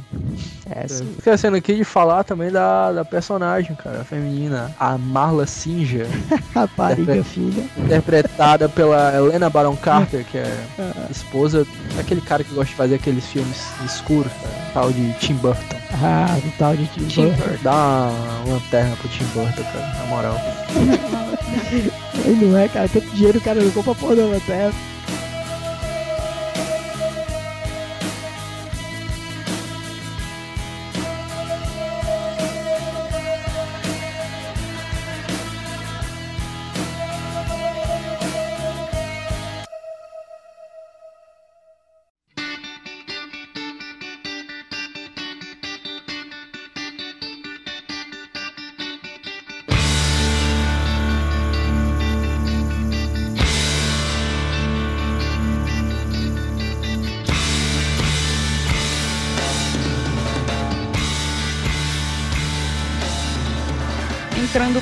É, sim.
Esquecendo aqui de falar também da, da personagem, cara, feminina, a Marla Singer,
Rapariga, filha.
interpretada pela Helena Baron Carter, que é esposa daquele cara que gosta de fazer aqueles filmes escuros, cara, tal de Tim Burton.
Ah, do tal de Tim
Tim
Burton.
Dá uma lanterna pro Tim Burton, cara, na moral.
Ele não é, cara. Tanto dinheiro o cara não compra porra da lanterna.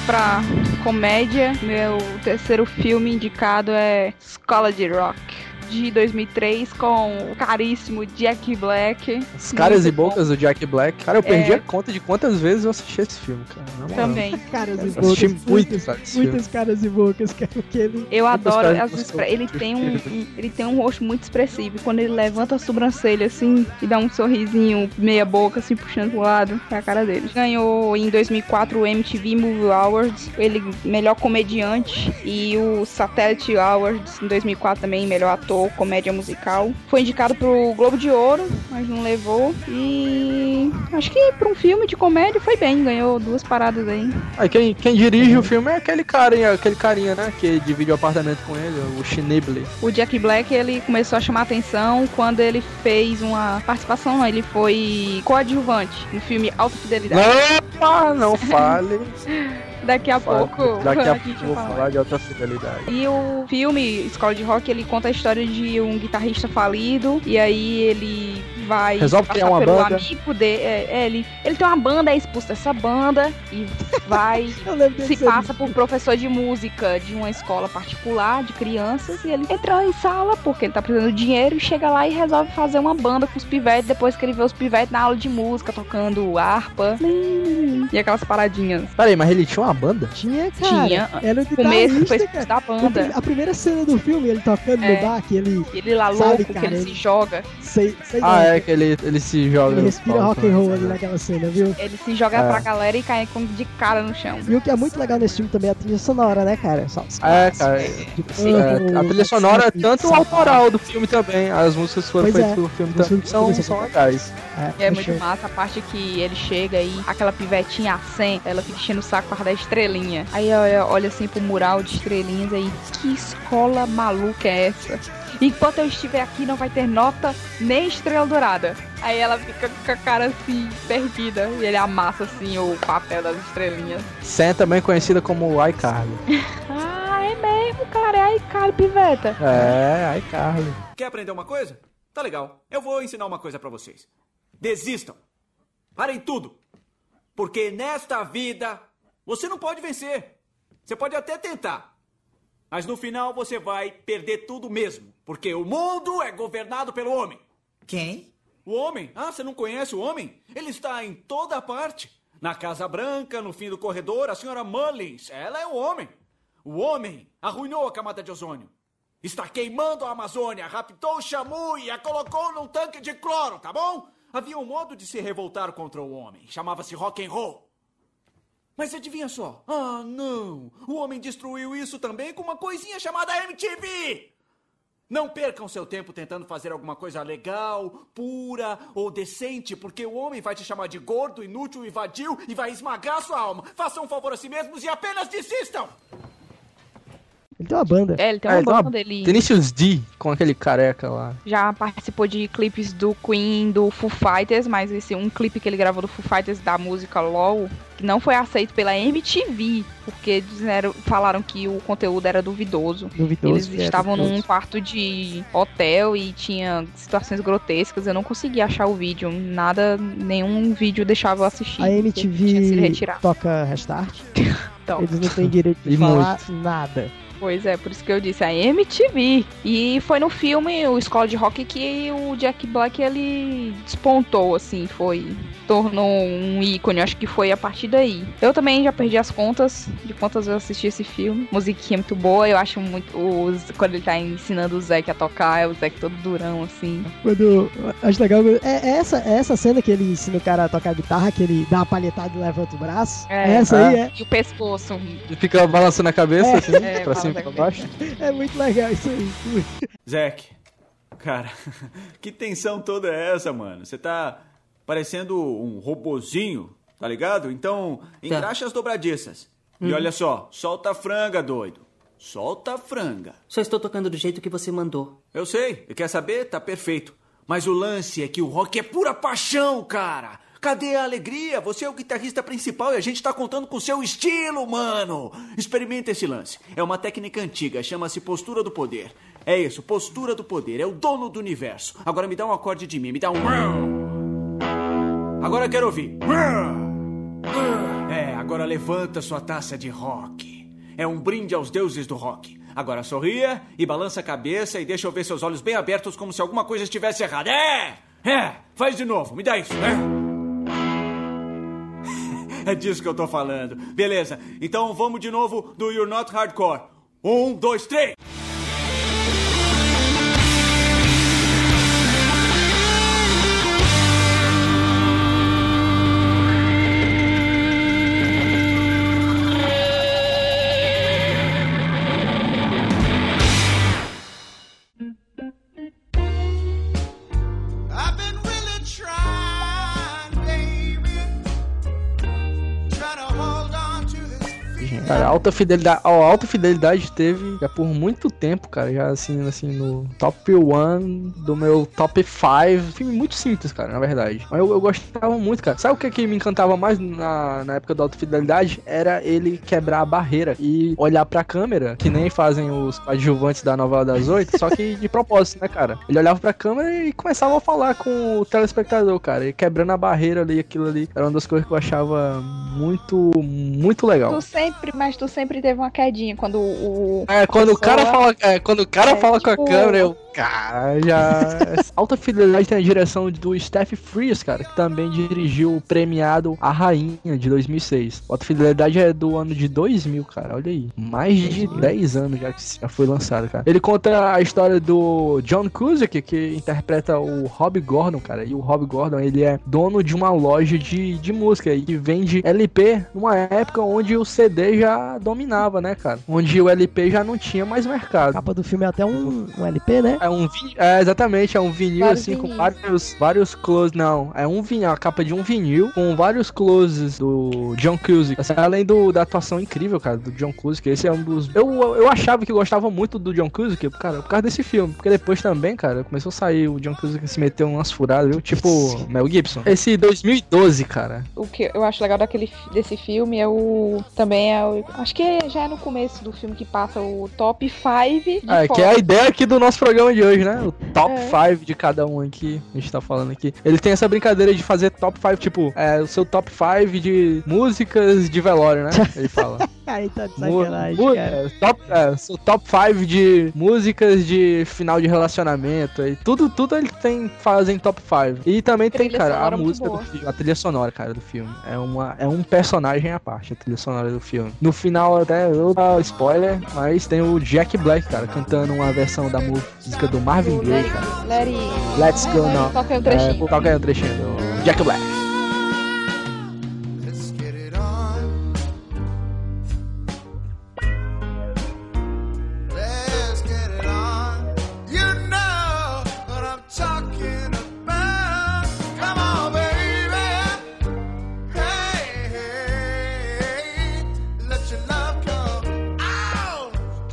Pra comédia, meu terceiro filme indicado é Escola de Rock. De 2003, com o caríssimo Jack Black.
Os caras
Muito
e bocas do Jack Black. Cara, eu perdi
É.
a conta de quantas vezes eu assisti esse filme, cara.
Também.
Caras e
Eu assisti
bocas.
muito,
muitas,
filme.
muitas caras e bocas, cara. Porque ele.
Eu
Muitas
adoro as expre- ele tem um, um- ele tem um rosto muito expressivo. Quando ele levanta a sobrancelha assim e dá um sorrisinho meia boca assim puxando pro lado, é a cara dele. Ganhou em 2004 o MTV Movie Awards, ele melhor comediante e o Satellite Awards em 2004 também melhor ator comédia musical. Foi indicado pro Globo de Ouro, mas não levou. E acho que pra um filme de comédia foi bem, ganhou duas paradas aí.
Aí quem, quem dirige o filme é aquele carinha, aquele carinha, né? Que divide o apartamento com ele, o Schnible.
O Jack Black, ele começou a chamar atenção quando ele fez uma participação, ele foi coadjuvante no filme Alta Fidelidade.
Opa, não fale.
Daqui a
Fale.
pouco
Daqui a
gente
pouco
vai
falar de alta fidelidade.
E o filme Escola de Rock, ele conta a história de um guitarrista falido e aí ele vai
Resolve
passar
criar uma
pelo
banda.
amigo dele, é, é, ele, ele tem uma banda, é expulso dessa banda e vai se passa por professor de música de uma escola particular de crianças e ele entra em sala porque ele tá precisando de dinheiro e chega lá e resolve fazer uma banda com os pivetes depois que ele vê os pivetes na aula de música tocando harpa e aquelas paradinhas.
Peraí, mas ele tinha uma banda?
Tinha, cara.
Tinha.
Era o
Começo foi
cara.
da banda.
A primeira cena do filme, ele tocando
É.
no bar, que ele.
Ele lá
Sabe,
louco,
cara,
que ele
ele-
se joga.
Sei, sei
Ah, é que ele, ele se joga.
Ele respira
palco,
rock and roll
né?
ali naquela cena, viu?
Ele se joga
É.
pra galera e cai com- de cara no chão.
E o que é muito legal nesse filme também é a trilha sonora, né, cara? Só
É, cara. É,
Purple,
a trilha sonora é tanto
Sapphire.
autoral do filme também. As músicas que foram feitas
é.
pelo filme também são, são legais.
É
deixa
muito massa a parte que ele chega e aquela pivetinha assenta, ela fica enchendo o saco para dar estrelinha. Aí olha, olha assim pro mural de estrelinhas aí, que escola maluca é essa? Enquanto eu estiver aqui não vai ter nota nem estrela dourada. Aí ela fica com a cara assim, perdida. E ele amassa assim o papel das estrelinhas.
Sam também conhecida como iCarly.
Ah, é mesmo, cara. É cara, piveta.
É, iCarly.
Quer aprender uma coisa? Tá legal. Eu vou ensinar uma coisa pra vocês.
Desistam. Parem tudo. Porque nesta vida você não pode vencer. Você pode até tentar. Mas no final você vai perder tudo mesmo. Porque o mundo é governado pelo homem.
Quem?
O homem? Ah, você não conhece o homem? Ele está em toda parte. Na Casa Branca, no fim do corredor, a senhora Mullins. Ela é o homem. O homem arruinou a camada de ozônio. Está queimando a Amazônia, raptou o Shamu e a colocou num tanque de cloro, tá bom? Havia um modo de se revoltar contra o homem. Chamava-se rock and roll. Mas adivinha só? Ah, não! O homem destruiu isso também com uma coisinha chamada MTV! Não percam seu tempo tentando fazer alguma coisa legal, pura ou decente, porque o homem vai te chamar de gordo, inútil e vadio e vai esmagar sua alma. Façam um favor a si mesmos e apenas desistam!
Ele tem uma banda.
É, ele tem uma
É,
banda dele.
Tenacious D com aquele careca lá.
Já participou de clipes do Queen, do Foo Fighters, mas esse um clipe que ele gravou do Foo Fighters da música LOL, que não foi aceito pela MTV, porque disseram, falaram que o conteúdo era duvidoso.
Duvidoso,
Eles
é,
estavam
duvidoso.
num quarto de hotel e tinha situações grotescas. Eu não consegui achar o vídeo. Nada, nenhum vídeo deixava eu assistir.
A MTV toca Restart.
Então.
Eles não têm direito de falar nada.
Pois é, por isso que eu disse, a MTV. E foi no filme, o Escola de Rock, que o Jack Black, ele despontou, assim, foi... Tornou um ícone, acho que foi a partir daí. Eu também já perdi as contas de quantas vezes eu assisti esse filme. Musiquinha muito boa, eu acho muito... Os, quando ele tá ensinando o Zack a tocar, é o Zack todo durão, assim.
Quando. Acho legal. É, é essa, é essa cena que ele ensina o cara a tocar guitarra, que ele dá uma palhetada e levanta o braço. É, essa aí, é.
E o pescoço.
Ele fica balançando a cabeça,
É.
assim,
É,
pra cima
balança
pra baixo.
É muito legal isso aí.
Zack, cara, que tensão toda é essa, mano? Você tá parecendo um robozinho, tá ligado? Então, engraxa as dobradiças. E
Uhum.
olha só, solta a franga, doido. Solta a franga.
Só estou tocando do jeito que você mandou.
Eu sei, e quer saber? Tá perfeito. Mas o lance é que o rock é pura paixão, cara. Cadê a alegria? Você é o guitarrista principal e a gente tá contando com seu estilo, mano. Experimenta esse lance. É uma técnica antiga, chama-se postura do poder. É isso, postura do poder. É o dono do universo. Agora me dá um acorde de mim, me dá um. Agora eu quero ouvir. É, agora levanta sua taça de rock. É um brinde aos deuses do rock. Agora sorria e balança a cabeça e deixa eu ver seus olhos bem abertos como se alguma coisa estivesse errada. É! É! Faz de novo, me dá isso. É, é disso que eu tô falando. Beleza, então vamos de novo do You're Not Hardcore. Um, dois, três!
Alta fidelidade, ó, alta fidelidade teve já por muito tempo, cara, já assim, assim, no top 1 do meu top 5. Filme muito simples, cara, na verdade. Mas eu, eu gostava muito, cara. Sabe o que, que me encantava mais na, na época da alta fidelidade? Era ele quebrar a barreira e olhar pra câmera, que nem fazem os adjuvantes da novela das oito, só que de propósito, né, cara? Ele olhava pra câmera e começava a falar com o telespectador, cara, e quebrando a barreira ali, aquilo ali. Era uma das coisas que eu achava muito, muito legal.
Tu sempre, mas tu sempre teve uma quedinha quando o.
É, quando o cara
pessoa-
fala, é, quando o cara
É,
fala com a
tipo-
câmera, eu, cara, já Alta Fidelidade tem a direção do Steph Frears, cara, que também dirigiu o premiado A Rainha de 2006. Alta Fidelidade é do ano de 2000, cara, olha aí. Mais de 10 anos já que já foi lançado, cara. Ele conta a história do John Cusack, que interpreta o Rob Gordon, cara. E o Rob Gordon, ele é dono de uma loja de, de música e vende LP numa época onde o CD já dominava, né, cara? Onde o LP já não tinha mais
A
mercado.
capa do filme é até um, um LP, né?
É um vinil, é, exatamente, é um vinil
Vários
assim com vários vários closes, não, é um vinil, a capa de um vinil com vários closes do John Cusack. Assim, além do, da atuação incrível, cara, do John Cusack, esse é um dos eu, eu achava que gostava muito do John Cusack, cara, por causa desse filme, porque depois também, cara, começou a sair o John Cusack se meteu umas furadas, viu? Tipo Mel Gibson. Esse 2012, cara.
O que eu acho legal daquele, desse filme é o. Também é o. Acho que já é no começo do filme que passa o top 5 de
É, que é a ideia aqui do nosso programa de hoje, né? O top
É.
5 de cada um aqui, a gente tá falando aqui. Ele tem essa brincadeira de fazer top 5, tipo, é, o seu top 5 de músicas de velório, né? Ele fala.
Aí tá de sacanagem,
mu-
cara.
é, top, é, top 5 de músicas de final de relacionamento. E tudo, tudo ele tem fazem top 5. E também tem, cara, a música do filme, a trilha sonora, cara, do filme. É, uma, é um personagem à parte, a trilha sonora do filme. No final, até eu dar spoiler, mas tem o Jack Black, cara, cantando uma versão da música do Marvin Gaye, cara.
Let it...
Let's Go Now.
Toca aí um trechinho.
É, toca aí um trechinho do Jack Black.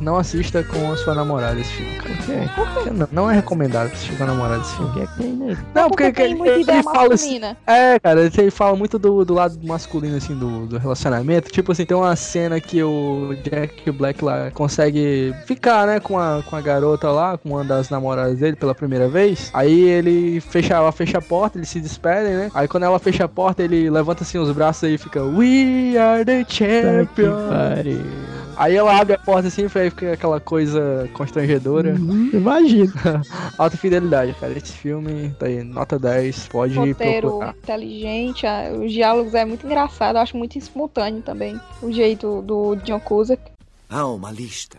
Não assista com a sua namorada esse filme, cara.
Por quê?
Não, não é recomendado assistir com a namorada esse filme.
Que é que tem nele?
Não,
porque
porque, ele, ele fala assim. É, cara, ele fala muito do, do lado masculino, assim, do, do relacionamento. Tipo assim, tem uma cena que o Jack Black lá consegue ficar, né, com a, com a garota lá, com uma das namoradas dele pela primeira vez. Aí ele fecha, ela fecha a porta, eles se despedem, né? Aí quando ela fecha a porta, ele levanta assim os braços e fica We are the
que
champions. Aí ela abre a porta assim, aí fica aquela coisa constrangedora.
Uhum, Imagina.
Alta fidelidade, cara. Esse filme tá aí, nota 10, pode
roteiro
procurar.
inteligente, os diálogos é muito engraçado, eu acho muito espontâneo também. O jeito do John Cusack.
Há uma lista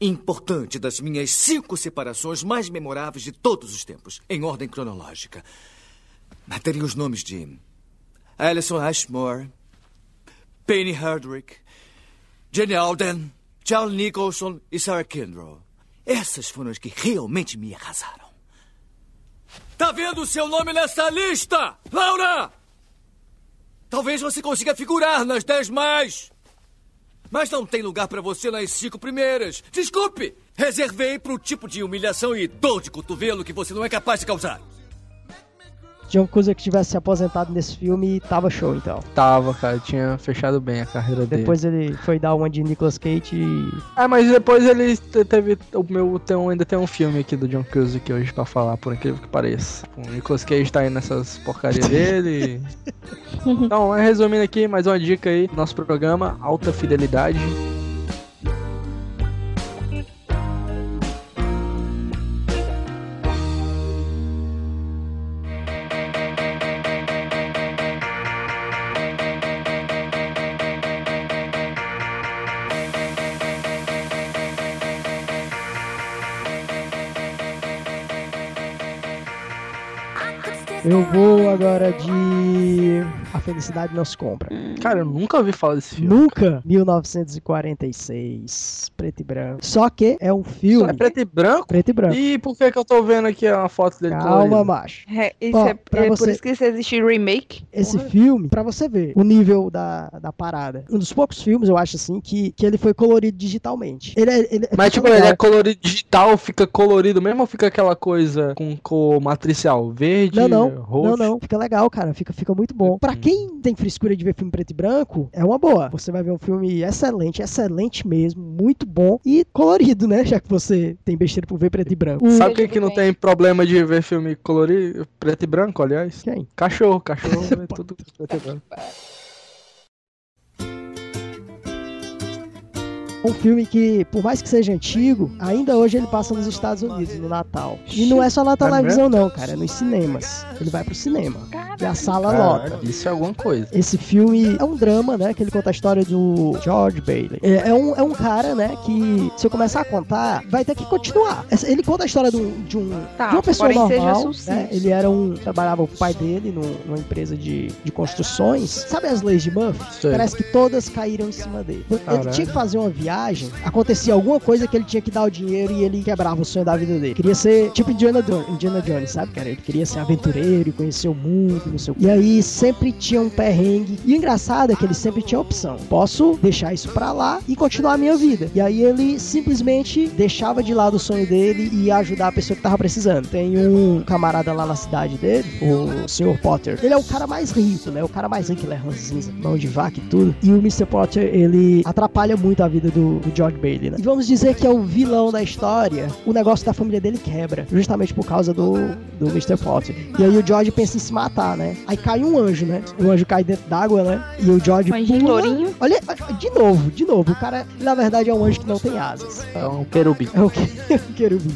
importante das minhas cinco separações mais memoráveis de todos os tempos, em ordem cronológica. Teria os nomes de Alison Ashmore, Penny Hardwick, Jenny Alden, Charles Nicholson e Sarah Kendall. Essas foram as que realmente me arrasaram. Tá vendo o seu nome nessa lista, Laura? Talvez você consiga figurar nas dez mais. Mas não tem lugar pra você nas cinco primeiras. Desculpe! Reservei pro tipo de humilhação e dor de cotovelo que você não é capaz de causar.
John Cusack tivesse se aposentado nesse filme, tava show, então.
Tava, cara, tinha fechado bem a carreira dele.
Depois ele foi dar uma de Nicolas Cage e...
Ah, mas depois ele te- teve. O meu tem ainda tem um filme aqui do John Cusack hoje pra falar, por incrível que pareça. O Nicolas Cage tá aí nessas porcarias dele. então, é, resumindo aqui, mais uma dica aí, nosso programa, Alta Fidelidade.
Eu vou agora de A Felicidade Não Se Compra.
Cara, eu nunca ouvi falar desse filme.
Nunca? 1946, preto e branco. Só que é um filme...
É preto e branco?
Preto e branco.
E por que que eu tô vendo aqui uma foto dele
Calma, macho.
É, isso
Ó,
é, é
você-
por isso que existe remake.
Esse filme, pra você ver o nível da, da parada. Um dos poucos filmes, eu acho assim, que, que ele foi colorido digitalmente. Ele é, ele,
Mas
fica
tipo, ele
legal.
é colorido digital, fica colorido mesmo ou fica aquela coisa com cor matricial? Verde,
Não, não,
roxo?
não, não. Fica legal, cara. Fica, fica muito bom. Pra quem tem frescura de ver filme preto e branco, é uma boa. Você vai ver um filme excelente, excelente mesmo, muito bom e colorido, né? Já que você tem besteira por ver preto e branco.
Sabe quem que não tem problema de ver filme colorido, preto e branco, aliás?
Quem?
Cachorro, cachorro é tudo preto e branco.
Um filme que, por mais que seja antigo, ainda hoje ele passa nos Estados Unidos, no Natal. E não é só na televisão, não, cara. É nos cinemas. Ele vai pro cinema. E a sala lota.
Caraca, Isso é alguma coisa.
Esse filme é um drama, né? Que ele conta a história do George Bailey. É, é um, é um cara, né? Que se eu começar a contar, vai ter que continuar. Ele conta a história de, um, de, um,
Tá,
de uma pessoa normal. Né? Ele era um. Trabalhava o pai dele num- numa empresa de, de construções. Sabe as leis de Murphy?
Sei.
Parece que todas caíram em cima dele. Ele tinha que fazer uma viagem, acontecia alguma coisa que ele tinha que dar o dinheiro e ele quebrava o sonho da vida dele. Queria ser tipo Indiana Jones, Indiana Jones sabe, cara? Ele queria ser aventureiro conhecer o mundo não sei o. E aí sempre tinha um perrengue. E o engraçado é que ele sempre tinha opção. Posso deixar isso pra lá e continuar a minha vida. E aí ele simplesmente deixava de lado o sonho dele e ia ajudar a pessoa que tava precisando. Tem um camarada lá na cidade dele, o Sr. Potter. Ele é o cara mais rico, né? O cara mais rico, ele é ranzinza, mão de vaca e tudo. E o Mr. Potter, ele atrapalha muito a vida do, do George Bailey, né? E vamos dizer que é o vilão da história. O negócio da família dele quebra, justamente por causa do, do Mr. Potter. E aí o George pensa em se matar, né? Aí cai um anjo, né? O anjo cai dentro d'água, né? E o George
Um
pula.
lourinho.
Olha, de novo, de novo. O cara, na verdade, é um anjo que não tem asas.
É um querubim.
É o que- o querubim.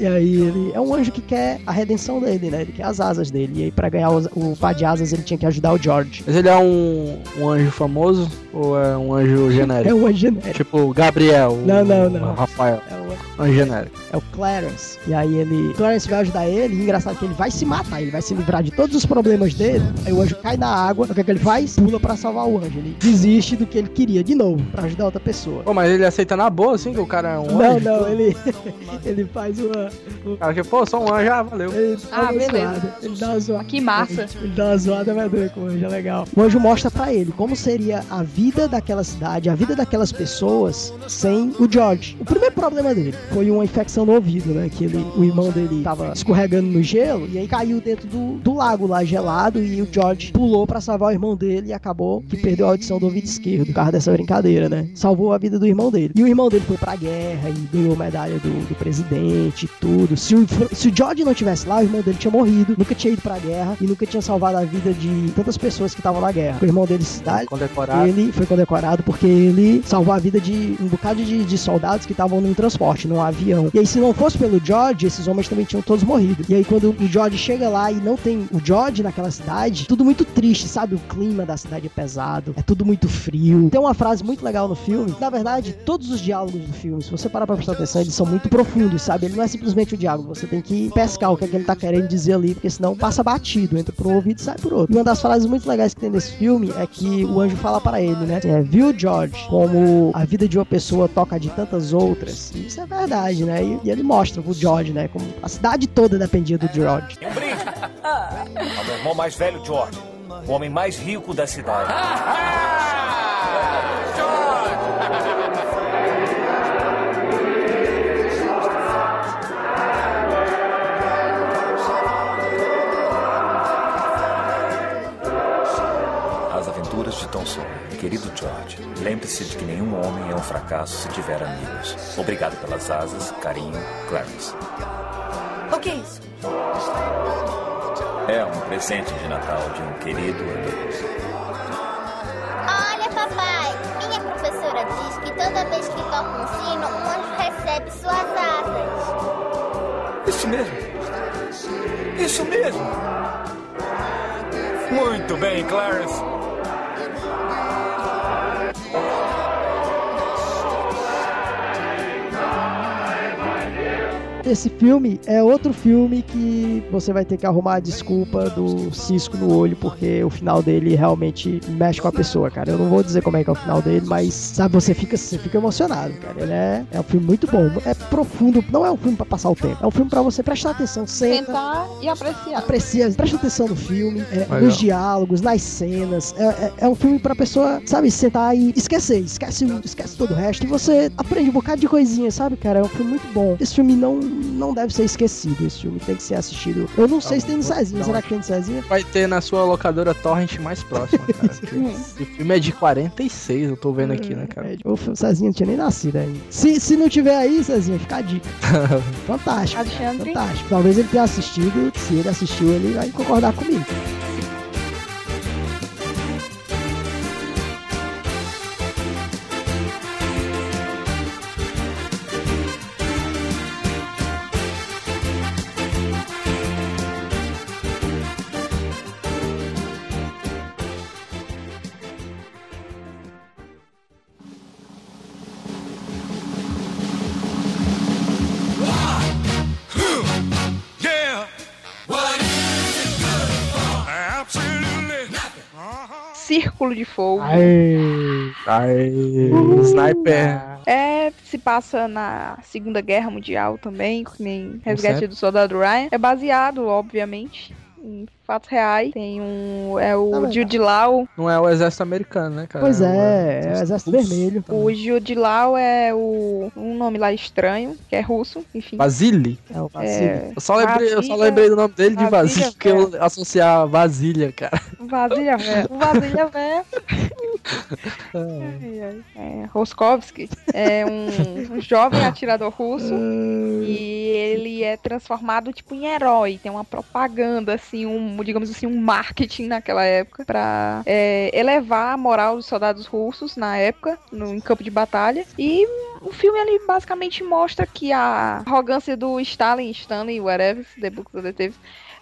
E aí ele é um anjo que quer a redenção dele, né? Ele quer as asas dele. E aí pra ganhar o par de asas ele tinha que ajudar o George.
Mas ele é um, um anjo famoso ou é um anjo genérico?
É um anjo genérico.
Tipo Gabriel.
Não, não,
o
não.
Rafael.
É o
Anjo genérico.
É o Clarence. E aí ele. Clarence vai ajudar ele. E engraçado que ele vai se matar. Ele vai se livrar de todos os problemas dele. Aí o anjo cai na água. O que, é que ele faz? Pula pra salvar o anjo. Ele desiste do que ele queria de novo. Pra ajudar outra pessoa.
Pô, mas ele aceita na boa, assim, que o cara é um
Não,
anjo?
não, ele. ele faz uma.
O cara que, pô, sou um anjo, ah, valeu.
Ele dá
Ah, beleza.
zoada. Ele dá uma zoada.
Que massa.
Ele dá uma zoada, vai doer com o anjo, é legal. O anjo mostra pra ele como seria a vida daquela cidade, a vida daquelas pessoas sem o George. O primeiro problema dele foi uma infecção no ouvido, né? Que ele, o irmão dele tava escorregando no gelo e aí caiu dentro do, do lago lá gelado e o George pulou pra salvar o irmão dele e acabou que perdeu a audição do ouvido esquerdo por causa dessa brincadeira, né? Salvou a vida do irmão dele. E o irmão dele foi pra guerra e ganhou medalha do, do presidente e tudo. Se o, se o George não tivesse lá, o irmão dele tinha morrido, nunca tinha ido pra guerra e nunca tinha salvado a vida de tantas pessoas que estavam na guerra. O irmão dele cidade,
Condecorado.
ele foi condecorado porque ele salvou a vida de um bocado de, de soldados que estavam num transporte, num avião. E aí, se não fosse pelo George, esses homens também tinham todos morrido. E aí, quando o George chega lá e não tem o George naquela cidade, tudo muito triste, sabe? O clima da cidade é pesado, é tudo muito frio. Tem uma frase muito legal no filme. Na verdade, todos os diálogos do filme, se você parar pra prestar atenção, eles são muito profundos, sabe? Ele não é simplesmente o diálogo, você tem que pescar o que, é que ele tá querendo dizer ali, porque senão passa batido, entra por um ouvido e sai por outro. E uma das frases muito legais que tem nesse filme é que o anjo fala para ele, né? É, viu, George, como a vida de uma pessoa toca de tantas outras? E isso é verdade, né? E, e ele mostra pro George, né? Como a cidade toda dependia do George.
Um brinde ao meu irmão mais velho, George. O homem mais rico da cidade. Querido George, lembre-se de que nenhum homem é um fracasso se tiver amigos. Obrigado pelas asas, carinho, Clarence.
O que é isso?
É um presente de Natal de um querido amigo.
Olha, papai, minha professora diz que toda vez que toca um sino, um anjo recebe suas asas.
Isso mesmo. Isso mesmo. Muito bem, Clarence.
Esse filme é outro filme que você vai ter que arrumar a desculpa do cisco no olho, porque o final dele realmente mexe com a pessoa, cara. Eu não vou dizer como é que é o final dele, mas sabe, você fica, você fica emocionado, cara. Ele é, é um filme muito bom, é profundo, não é um filme pra passar o tempo, é um filme pra você prestar atenção, senta,
Sentar e apreciar.
aprecia, presta atenção no filme, é, nos diálogos, nas cenas. É, é- é um filme pra pessoa, sabe, sentar e esquecer, esquece, esquece todo o resto. E você aprende um bocado de coisinha, sabe, cara? É um filme muito bom. Esse filme não, não deve ser esquecido. Esse filme tem que ser assistido. Eu não sei se tem no Cezinha. Será que tem no Cezinha?
Vai ter na sua locadora Torrent mais próxima, cara. Esse filme é de 46, eu tô vendo aqui, né, cara?
O filme Cezinha não tinha nem nascido ainda. Se, se não tiver aí, Cezinha, fica a dica. Fantástico.
Alexandre.
Fantástico. Talvez ele tenha assistido. Se ele assistiu, ele vai concordar comigo.
Círculo de Fogo.
Aê.
Aê, Sniper.
É, se passa na Segunda Guerra Mundial também, que nem Resgate
certo.
do Soldado Ryan. É baseado, obviamente, em fatos reais. Tem um. É o
verdade.
Jude Law.
Não é o exército americano, né, cara?
Pois
o
é, é o Exército
russo.
Vermelho.
O Jude Law é o. Um nome lá estranho, que é russo, enfim.
Vasily?
É o
É,
Eu só, lembrei, eu só
Vasilha-
lembrei do nome dele de
Vasilha
Vasily, porque eu associar Vasilha, cara.
Vasilha Véia. O Vasilha Véia. É, Roskovsky é um, um jovem atirador russo e ele é transformado tipo em herói. Tem uma propaganda, assim, um, digamos assim, um marketing naquela época pra é, elevar a moral dos soldados russos na época, no, em campo de batalha. E o filme ele basicamente mostra que a arrogância do Stalin, Stanley, whatever, The Book of Detectives,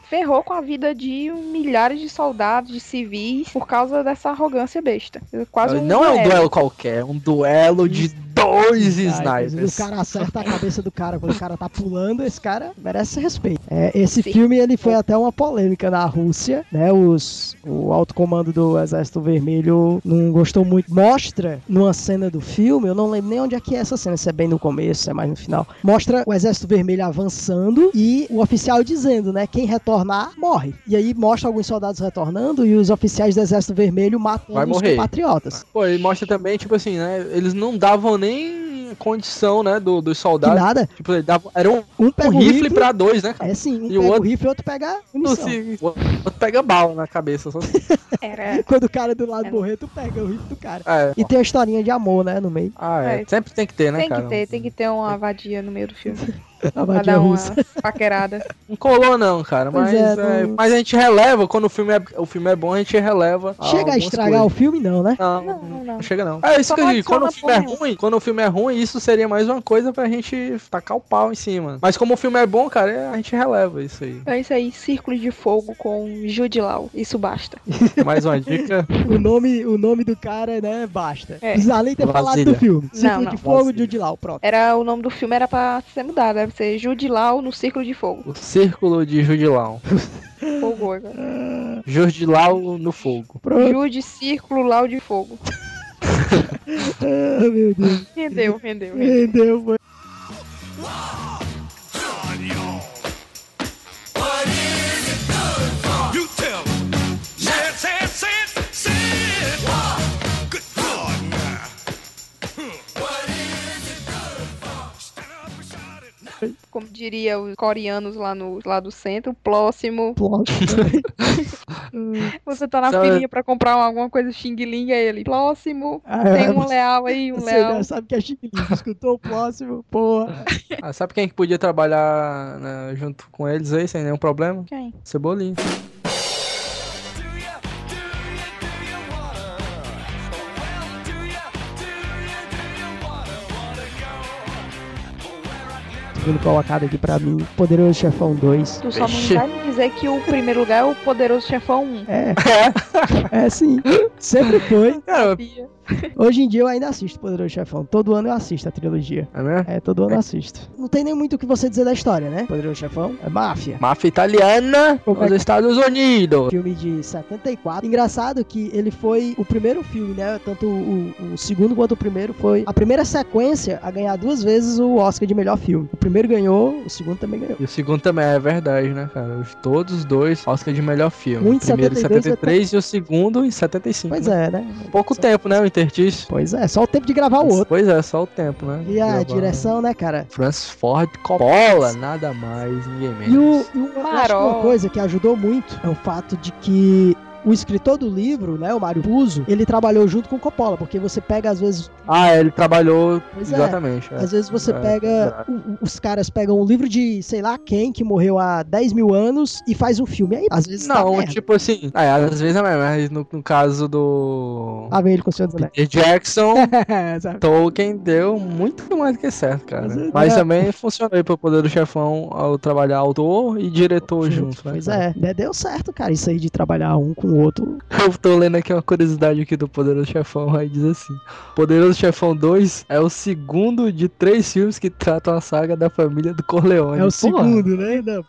ferrou com a vida de milhares de soldados, de civis, por causa dessa arrogância besta. Quase um
não é um
duelo.
duelo qualquer, é um duelo de dois
Ai,
snipers.
O cara acerta a cabeça do cara quando o cara tá pulando, esse cara merece respeito. É, esse filme ele foi até uma polêmica na Rússia, né? Os, o alto comando do Exército Vermelho não gostou muito. Mostra numa cena do filme, eu não lembro nem onde é que é essa cena, se é bem no começo, se é mais no final. Mostra o Exército Vermelho avançando e o oficial dizendo, né? Quem retornar morre. E aí mostra alguns soldados retornando e os oficiais do Exército Vermelho
Vai
os
morrer.
compatriotas.
Pô, ele mostra também, tipo assim, né? Eles não davam nem condição, né, do, dos soldados.
Que nada.
Tipo, ele dava, era um,
Um
um rifle,
rifle
pra dois, né, cara?
É sim, um
E
pega
o
o
outro-
rifle e outro pega munição.
Assim, o outro pega bala na cabeça. Só...
Era...
Quando o cara do lado morrer, tu pega o rifle do cara.
É.
E tem uma historinha de amor, né, no meio.
Ah, é.
É.
Sempre tem que ter, né,
Tem
cara?
que ter, tem que ter uma vadia no meio do filme.
A
pra
vadia
dar uma
russa.
paquerada.
Não colou não, cara, mas,
é,
é,
não-
mas a gente releva, quando o filme é, o filme é bom, a gente releva
Chega a estragar
coisas.
o filme, não, né?
Não,
Não, não.
não chega não. É isso
Só
que eu digo, quando o filme é ruim, quando o filme é ruim, isso seria mais uma coisa pra gente tacar o pau em cima. Mas como o filme é bom, cara, é- a gente releva isso aí.
É isso aí, Círculo de Fogo com Jude Law. Isso basta.
Mais uma dica.
O nome, o nome do cara, né, basta.
É.
Precisa ter falado do filme. Círculo
não.
de Fogo. Jude Law, pronto.
Era o nome do filme era pra ser mudado, deve ser Jude Law no Círculo de Fogo.
O Círculo de Judilau.
Fogo agora.
Judilau no fogo.
Jude Círculo Law de Fogo.
Ah, meu Deus.
Rendeu, rendeu, rendeu.
Rendeu, mano.
Como diria os coreanos lá, no, lá do centro, próximo. Você tá na
Sabe-
filinha pra comprar alguma coisa xing ling, aí ele. Próximo.
Ah,
Tem um leal aí, um
Você
leal.
já sabe que é chique Escutou o próximo, porra.
Ah, sabe quem que podia trabalhar né, junto com eles aí, sem nenhum problema?
Quem?
Cebolinha.
Segundo colocado aqui pra mim, Poderoso Chefão 2.
Tu só não vai me dizer que o primeiro lugar é o Poderoso Chefão 1.
É, é sim. Sempre foi.
Cara,
Sabia.
Hoje em dia eu ainda assisto Poderoso Chefão. Todo ano eu assisto a trilogia.
é mesmo?
É, todo ano eu assisto. Não tem nem muito o que você dizer da história, né? Poderoso Chefão é máfia.
Máfia italiana
Como é
Estados Unidos.
Filme de 74. Engraçado que ele foi o primeiro filme, né? Tanto o, o segundo quanto o primeiro foi a primeira sequência a ganhar duas vezes o Oscar de melhor filme. O primeiro ganhou, o segundo também ganhou.
E o segundo também é verdade, né, cara? Os- Todos os dois Oscar de melhor filme.
Um em
o primeiro em
72
73 e o segundo em 75.
Pois
né?
é, né?
Pouco tempo, né, o interstício.
Pois é, só o tempo de gravar o outro.
Pois é, só o tempo, né?
E a direção, né, cara?
Francis Ford Coppola, nada mais, ninguém menos.
E, o, e o- eu acho que uma coisa que ajudou muito é o fato de que o escritor do livro, né, o Mário Puzo, ele trabalhou junto com o Coppola, porque você pega às vezes,
Ah, ele trabalhou
Pois é.
exatamente. é.
às vezes você
É,
pega, o- o- os caras pegam um livro de, sei lá quem, que morreu há 10 mil anos e faz um filme. Aí, às vezes
Não,
merda.
tipo assim, é, às vezes é mesmo, mas no, no caso do
Ah, ele com o Senhor dos Anéis.
Jackson? Tolkien deu muito mais do que certo, cara.
Mas,
Mas,
é,
também funcionou aí pro Poder do Chefão ao trabalhar autor e diretor junto, né?
Pois
cara?
é, né, deu certo, cara, isso aí de trabalhar um com com o outro.
Eu tô lendo aqui uma curiosidade aqui do Poderoso Chefão, aí diz assim: Poderoso Chefão 2 é o segundo de três filmes que tratam a saga da família do Corleone.
É o
Porra.
segundo, né? Não.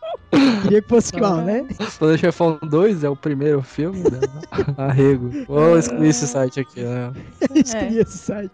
Queria que fosse qual, né?
Poderoso Chefão 2 é o primeiro filme, né? Arrego. Vou excluir esse site aqui, né?
Excluí esse site.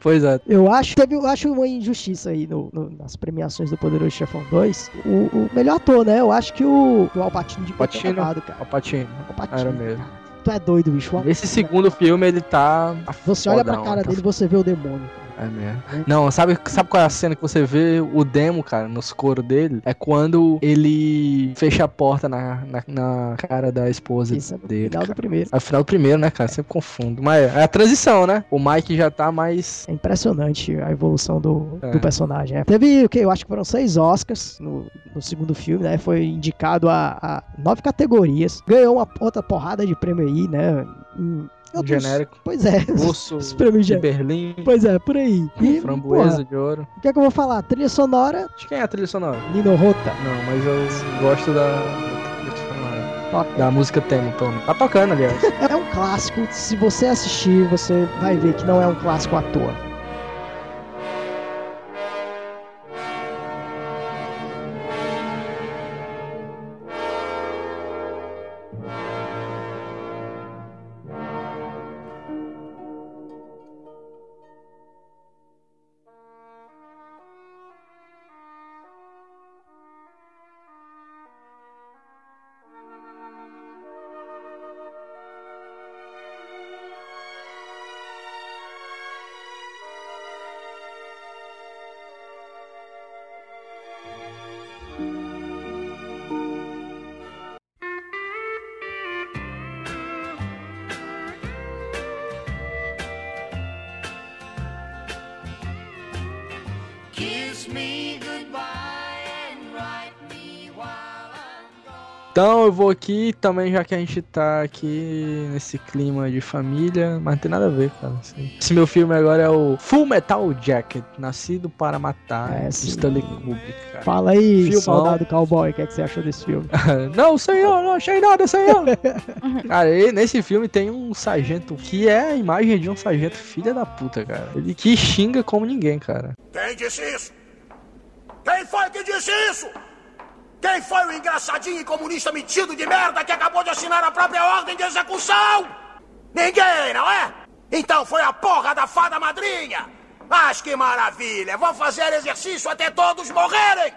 Pois é.
Eu acho, teve, eu acho uma injustiça aí no, no- nas premiações do Poderoso Chefão 2. O, o melhor ator, né? Eu acho que o, o Alpatino de
Patino,
cara.
Alpatino. Era mesmo.
Tu é doido, bicho.
Esse segundo filme, ele tá.
Você olha pra cara
tá
dele e você vê o demônio. cara.
É mesmo. Não, sabe, sabe qual é a cena que você vê o demo, cara, nos coros dele? É quando ele fecha a porta na, na, na cara da esposa dele.
Final do primeiro.
É o final do primeiro, né, cara? Sempre confundo. Mas é a transição, né? O Mike já tá mais.
É impressionante a evolução do,
É.
do personagem. é. Teve o que? Eu acho que foram seis Oscars no, no segundo filme, né? Foi indicado a, a nove categorias. Ganhou uma outra porrada de prêmio aí, né? Em outros-
genérico.
Pois é.
Urso de Berlim.
Pois é, por aí. E,
Framboesa
porra,
de ouro.
o que é que eu vou falar? Trilha sonora,
De quem é a trilha sonora?
Nino Rota.
Não, mas eu gosto da. Da música tema, pelo menos. Tá tocando, aliás.
É um clássico. Se você assistir, você vai ver que não é um clássico à toa.
Então eu vou aqui também, já que a gente tá aqui nesse clima de família, mas não tem nada a ver, cara. Esse, meu filme agora é o Full Metal Jacket, Nascido para Matar,
É.
Stanley Kubrick, cara.
Fala aí,
Filmão.
soldado cowboy, o que, é que você achou desse filme?
não, senhor, não achei nada, senhor. cara, e nesse filme tem um sargento que é a imagem de um sargento filha da puta, cara. Ele que xinga como ninguém, cara.
Quem disse isso? Quem foi que disse isso? Quem foi o engraçadinho e comunista metido de merda que acabou de assinar a própria ordem de execução? Ninguém, não é? Então foi a porra da fada madrinha! Mas que maravilha! Vão fazer exercício até todos morrerem!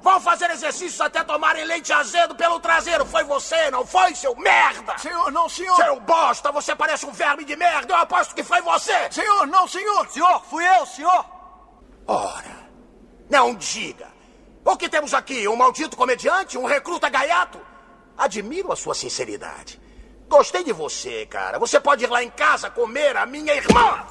Vão fazer exercícios até tomarem leite azedo pelo traseiro! Foi você, não foi, seu merda!
Senhor, não, senhor!
Seu bosta, você parece um verme de merda! Eu aposto que foi você!
Senhor, não, senhor! Senhor, fui eu, senhor!
Ora, não diga. O que temos aqui? Um maldito comediante? Um recruta gaiato? Admiro a sua sinceridade. Gostei de você, cara. Você pode ir lá em casa comer a minha irmã.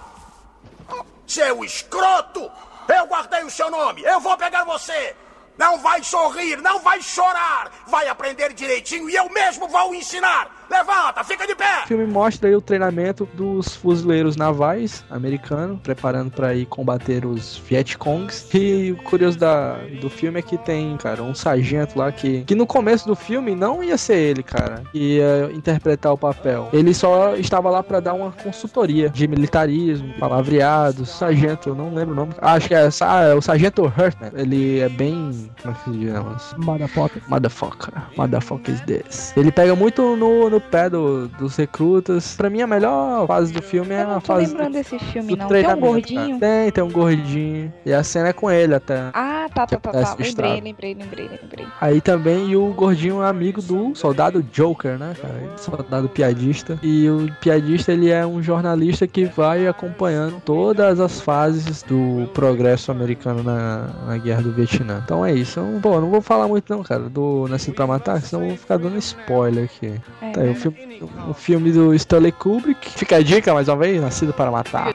Seu escroto! Eu guardei o seu nome. Eu vou pegar você. Não vai sorrir, não vai chorar. Vai aprender direitinho e eu mesmo vou ensinar. Levanta, fica de pé.
O filme mostra aí o treinamento dos fuzileiros navais americanos, preparando para ir combater os Vietcongs. E o curioso da, do filme é que tem, cara, um sargento lá que, que no começo do filme não ia ser ele, cara, que ia interpretar o papel. Ele só estava lá para dar uma consultoria de militarismo, palavreados, sargento, eu não lembro o nome. Acho que é, é o sargento Hurtman. Ele é bem, como é que se diz?
Motherfucker.
Motherfucker. Motherfucker is this. Ele pega muito no, no pé do- dos recrutas. Pra mim, a melhor fase do filme é a
Tô
fase
lembrando
do,
desse filme,
do
não. Tem um gordinho.
cara. Tem, tem um gordinho. E a cena é com ele até.
Ah, tá, tá, tá, tá. Lembrei, lembrei, lembrei, lembrei.
Aí também, e o gordinho é amigo do soldado Joker, né, cara? Soldado piadista. E o piadista, ele é um jornalista que vai acompanhando todas as fases do progresso americano na, na guerra do Vietnã. Então é isso. Eu, pô, não vou falar muito não, cara, do Nascido pra Matar, senão eu vou ficar dando spoiler aqui.
É,
tá aí, o
né?
filme, o filme do Stanley Kubrick. Fica a dica, mais uma vez, Nascido para Matar.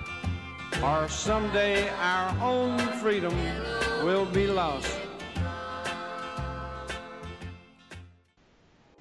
Or someday our own freedom will be lost.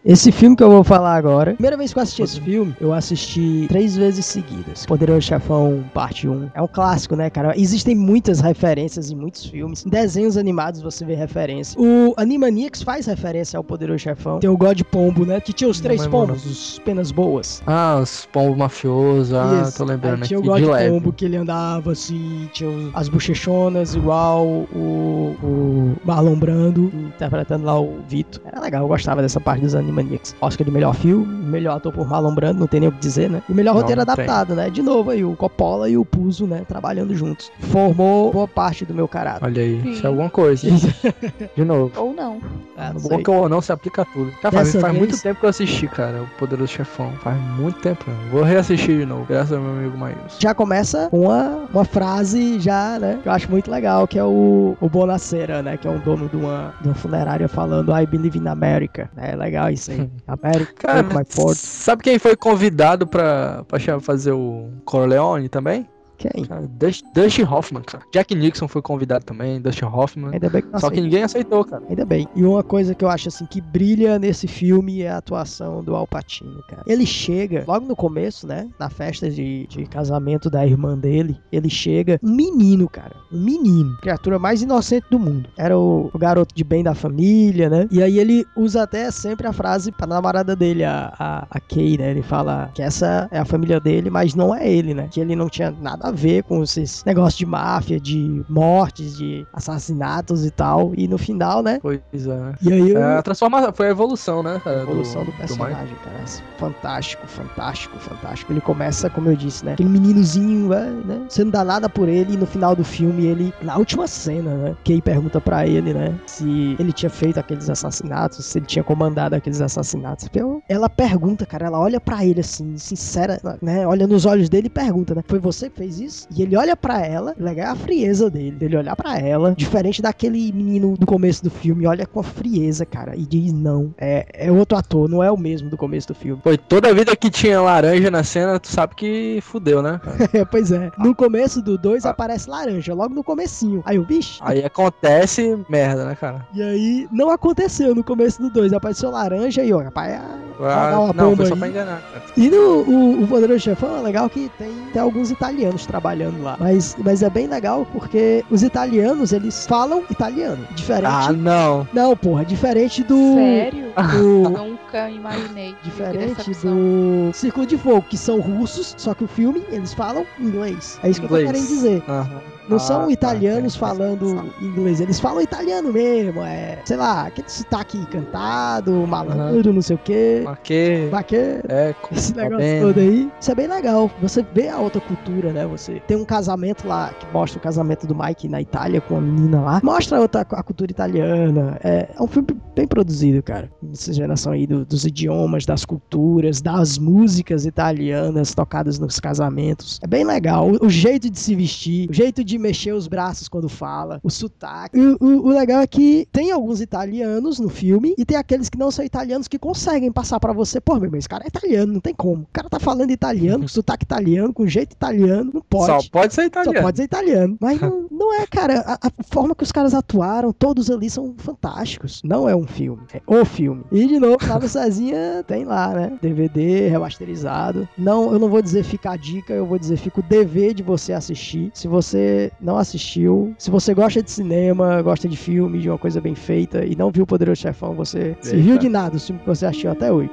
Esse filme que eu vou falar agora, primeira vez que eu assisti esse filme, eu assisti três vezes seguidas. Poderoso Chefão, parte 1. É um clássico, né, cara? Existem muitas referências em muitos filmes. Em desenhos animados você vê referência. O Animaniacs faz referência ao Poderoso Chefão. Tem o God Pombo, né? Que tinha os três pombos, os penas boas.
Ah, os pombos mafiosos, ah,
Isso.
tô lembrando
Aí
aqui
tinha o
de
God
leve.
Pombo que ele andava assim, tinha o- as bochechonas igual o, o Marlon Brando interpretando lá o Vito. Era legal, eu gostava dessa parte dos Animaniacs. Oscar de melhor filme, melhor ator por Marlon Brando, não tem nem o que dizer, né? E melhor
Não,
roteiro
não tem.
adaptado, né? De novo aí, o Coppola e o Puzo, né? Trabalhando juntos. Formou boa parte do meu caráter.
Olha aí,
Sim.
isso é alguma coisa. De novo.
Ou não.
Ah, não
Bom que o não se aplica a tudo. Cara, faz, faz muito tempo que eu assisti, cara, o Poderoso Chefão. Faz muito tempo. né? Vou reassistir de novo, graças ao meu amigo Maílson.
Já começa com uma, uma frase já, né? Que eu acho muito legal, que é o, o Bonacera, né? Que é um dono de uma, de uma funerária falando I believe in America. É legal isso aí. America,
Cara,
my port.
sabe quem foi convidado pra, pra fazer o Corleone também?
Quem?
Cara, Dust- Dustin Hoffman, cara. Jack Nixon foi convidado também, Dustin Hoffman.
Ainda bem que não
Só que ninguém aceitou, cara.
Ainda bem. E uma coisa que eu acho assim que brilha nesse filme é a atuação do Al Pacino, cara. Ele chega, logo no começo, né? Na festa de, de casamento da irmã dele, ele chega, um menino, cara. Um menino. Criatura mais inocente do mundo. Era o, o garoto de bem da família, né? E aí ele usa até sempre a frase pra namorada dele, a, a, a Kay, né? Ele fala que essa é a família dele, mas não é ele, né? Que ele não tinha nada a ver com esses negócios de máfia, de mortes, de assassinatos e tal. E no final, né?
Pois é.
E aí
É, a
eu...
transformação, foi a evolução, né?
A evolução do
Mike.
personagem, cara. Fantástico, fantástico, fantástico. Ele começa, como eu disse, né? Aquele meninozinho, né? Você não dá nada por ele e no final do filme ele, na última cena, né? Kay pergunta pra ele, né? Se ele tinha feito aqueles assassinatos, se ele tinha comandado aqueles assassinatos. Ela pergunta, cara, ela olha pra ele assim, sincera, né? Olha nos olhos dele e pergunta, né? Foi você que fez isso? E ele olha pra ela, legal é a frieza dele, dele olhar pra ela, diferente daquele menino do começo do filme, olha com a frieza, cara, e diz não, é, é outro ator, não é o mesmo do começo do filme.
Foi toda vida que tinha laranja na cena, tu sabe que fudeu, né?
É, pois é. No começo do 2 aparece laranja, logo no comecinho. Aí o bicho.
Aí acontece merda, né, cara?
E aí não aconteceu no começo do 2. Apareceu laranja e ó, rapaz, ah,
Ah, não, foi só
aí.
pra enganar, cara.
E no o, o Poderoso Chefão é legal que tem, tem alguns italianos trabalhando lá. Mas, mas é bem legal porque os italianos, eles falam italiano. Diferente.
Ah, não.
Não, porra, diferente do.
Sério?
do-
Nunca imaginei.
Diferente do Círculo de Fogo, que são russos, só que o filme eles falam inglês. É isso que eu
Inglês.
tô querendo dizer.
Aham.
Não
Ah,
são
tá,
italianos
entendi.
falando inglês, eles falam italiano mesmo, é, sei lá, aquele sotaque cantado, malandro, não sei o quê.
Maquê.
Maquê.
É,
Esse
tá
negócio
bem.
todo aí. Isso é bem legal. Você vê a outra cultura, né? Você tem um casamento lá que mostra o casamento do Mike na Itália com a menina lá. Mostra a outra a cultura italiana. É, é um filme bem produzido, cara. Essa geração aí do- dos idiomas, das culturas, das músicas italianas tocadas nos casamentos. É bem legal. O, o jeito de se vestir, o jeito de mexer os braços quando fala, o sotaque. O, o- o legal é que tem alguns italianos no filme e tem aqueles que não são italianos que conseguem passar pra você, pô, meu irmão, esse cara é italiano, não tem como. O cara tá falando italiano, com sotaque italiano, com jeito italiano, não pode.
Só pode ser italiano.
Só pode ser italiano. Mas não, não é, cara. A, a forma que os caras atuaram, todos ali são fantásticos. Não é um filme, é o filme. E de novo, no Cezinha tem lá, né? DVD remasterizado. Não, eu não vou dizer fica a dica, eu vou dizer fica o dever de você assistir. Se você não assistiu, se você gosta de cinema, gosta de filme, de uma coisa bem feita e não viu o Poderoso Chefão, você serviu de nada o filme que você assistiu até hoje.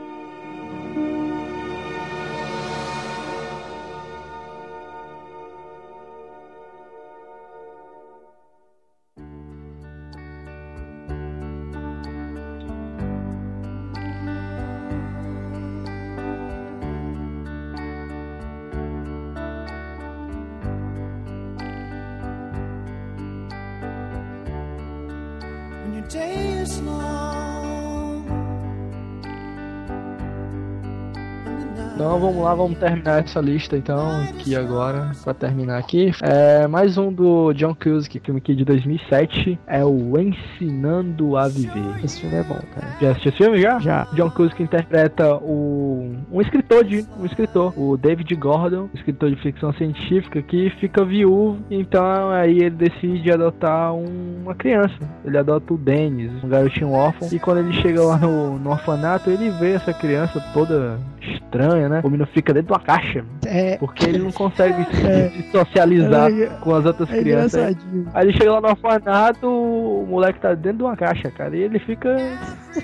Vamos lá, vamos terminar essa lista então aqui agora, pra terminar aqui. É mais um do John Cusack, filme aqui de 2007, é o Ensinando a Viver.
Esse filme é bom, cara.
Já assistiu esse filme já?
Já.
John Cusack interpreta o um escritor de um escritor, o David Gordon, escritor de ficção científica que fica viúvo, então aí ele decide adotar um- uma criança. Ele adota o Dennis, um garotinho órfão, e quando ele chega lá no, no orfanato, ele vê essa criança toda estranha, né? Menino fica dentro de uma caixa.
É.
Porque ele não consegue se,
É.
se socializar
É,
com as outras
é
crianças. Aí ele chega lá no orfanato, o moleque tá dentro de uma caixa, cara. E ele fica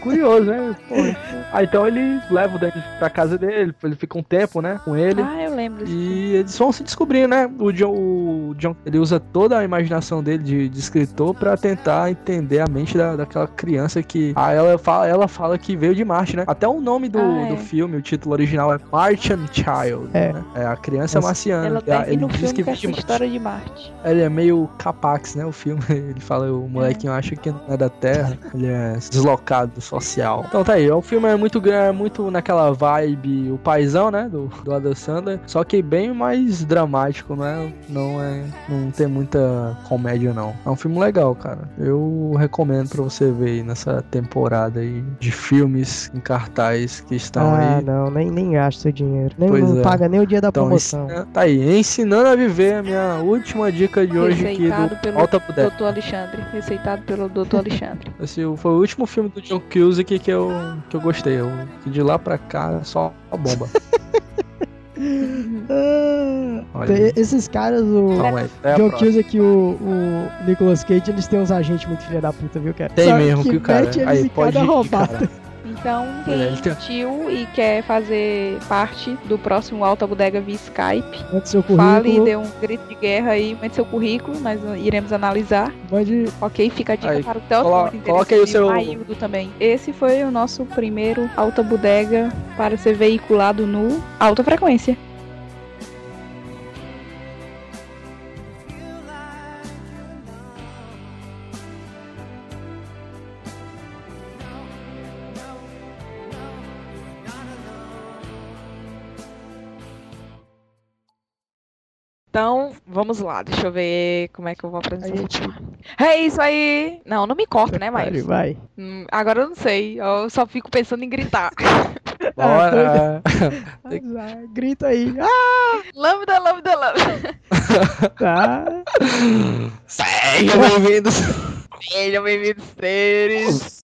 curioso, né? Pô, Aí então ele leva o Dennis pra casa dele, ele fica um tempo, né? Com ele.
Ah, eu lembro.
E eles vão se descobrir, né? O John, o John ele usa toda a imaginação dele de, de escritor pra tentar entender a mente da, daquela criança que. Ah, ela fala, ela fala que veio de Marte, né? Até o nome do,
Ah, é.
do filme, o título original é Martian Child.
É.
né? É a criança
Essa-
marciana.
Ela
É,
termina o
diz
filme
que
com
veio de
essa
Marte.
história de Marte.
Ele é meio capax, né? O filme. Ele fala, o molequinho acha que não é da Terra. Ele é deslocado social. Então tá aí. O filme é muito grande, é muito naquela vibe, o paizão, né? Do, do Adam Sandler. Só que bem mais dramático, né? Não é. Não tem muita comédia, não. É um filme legal, cara. Eu recomendo pra você ver aí nessa temporada aí de filmes em cartaz que estão
ah,
aí.
não, nem, nem gasta seu dinheiro. Nem,
Pois
não
é.
paga nem o dia da
Então,
promoção.
ensina- tá aí, ensinando a viver a minha última dica de hoje aqui
Receitado
do
pelo
Alta Bodega.
Dr. Alexandre. Receitado pelo Dr. Alexandre.
Esse foi o último filme do John Cusack que eu, que eu gostei. Eu, que de lá pra cá só a bomba. Olha
esses caras, o
Calma aí, até a
John. Cusack e o, o Nicolas Cage, eles têm uns agentes muito filha da puta, viu, cara?
Tem
Só
mesmo que o cara- aí, pode ir,
roubada.
cara.
Então,
Olha,
quem assistiu e quer fazer parte do próximo Alta Bodega via Skype, fale,
currículo.
dê um grito de guerra aí, mande seu currículo, nós iremos analisar.
Mande...
Ok, fica a dica
Aí,
para o Theo,
colo- coloca aí o seu-
e Maildo também. Esse foi o nosso primeiro Alta Bodega para ser veiculado no Alta Frequência. Então, vamos lá, deixa eu ver como é que eu vou apresentar. É isso aí! Não, não me corta, né, Maílson?
vai.
Hum, agora eu não sei, eu só fico pensando em gritar.
Bora!
Ah, Grita aí. Ah,
lambda, lambda, lambda.
tá.
Sejam bem-vindos!
Sejam bem-vindos, seres.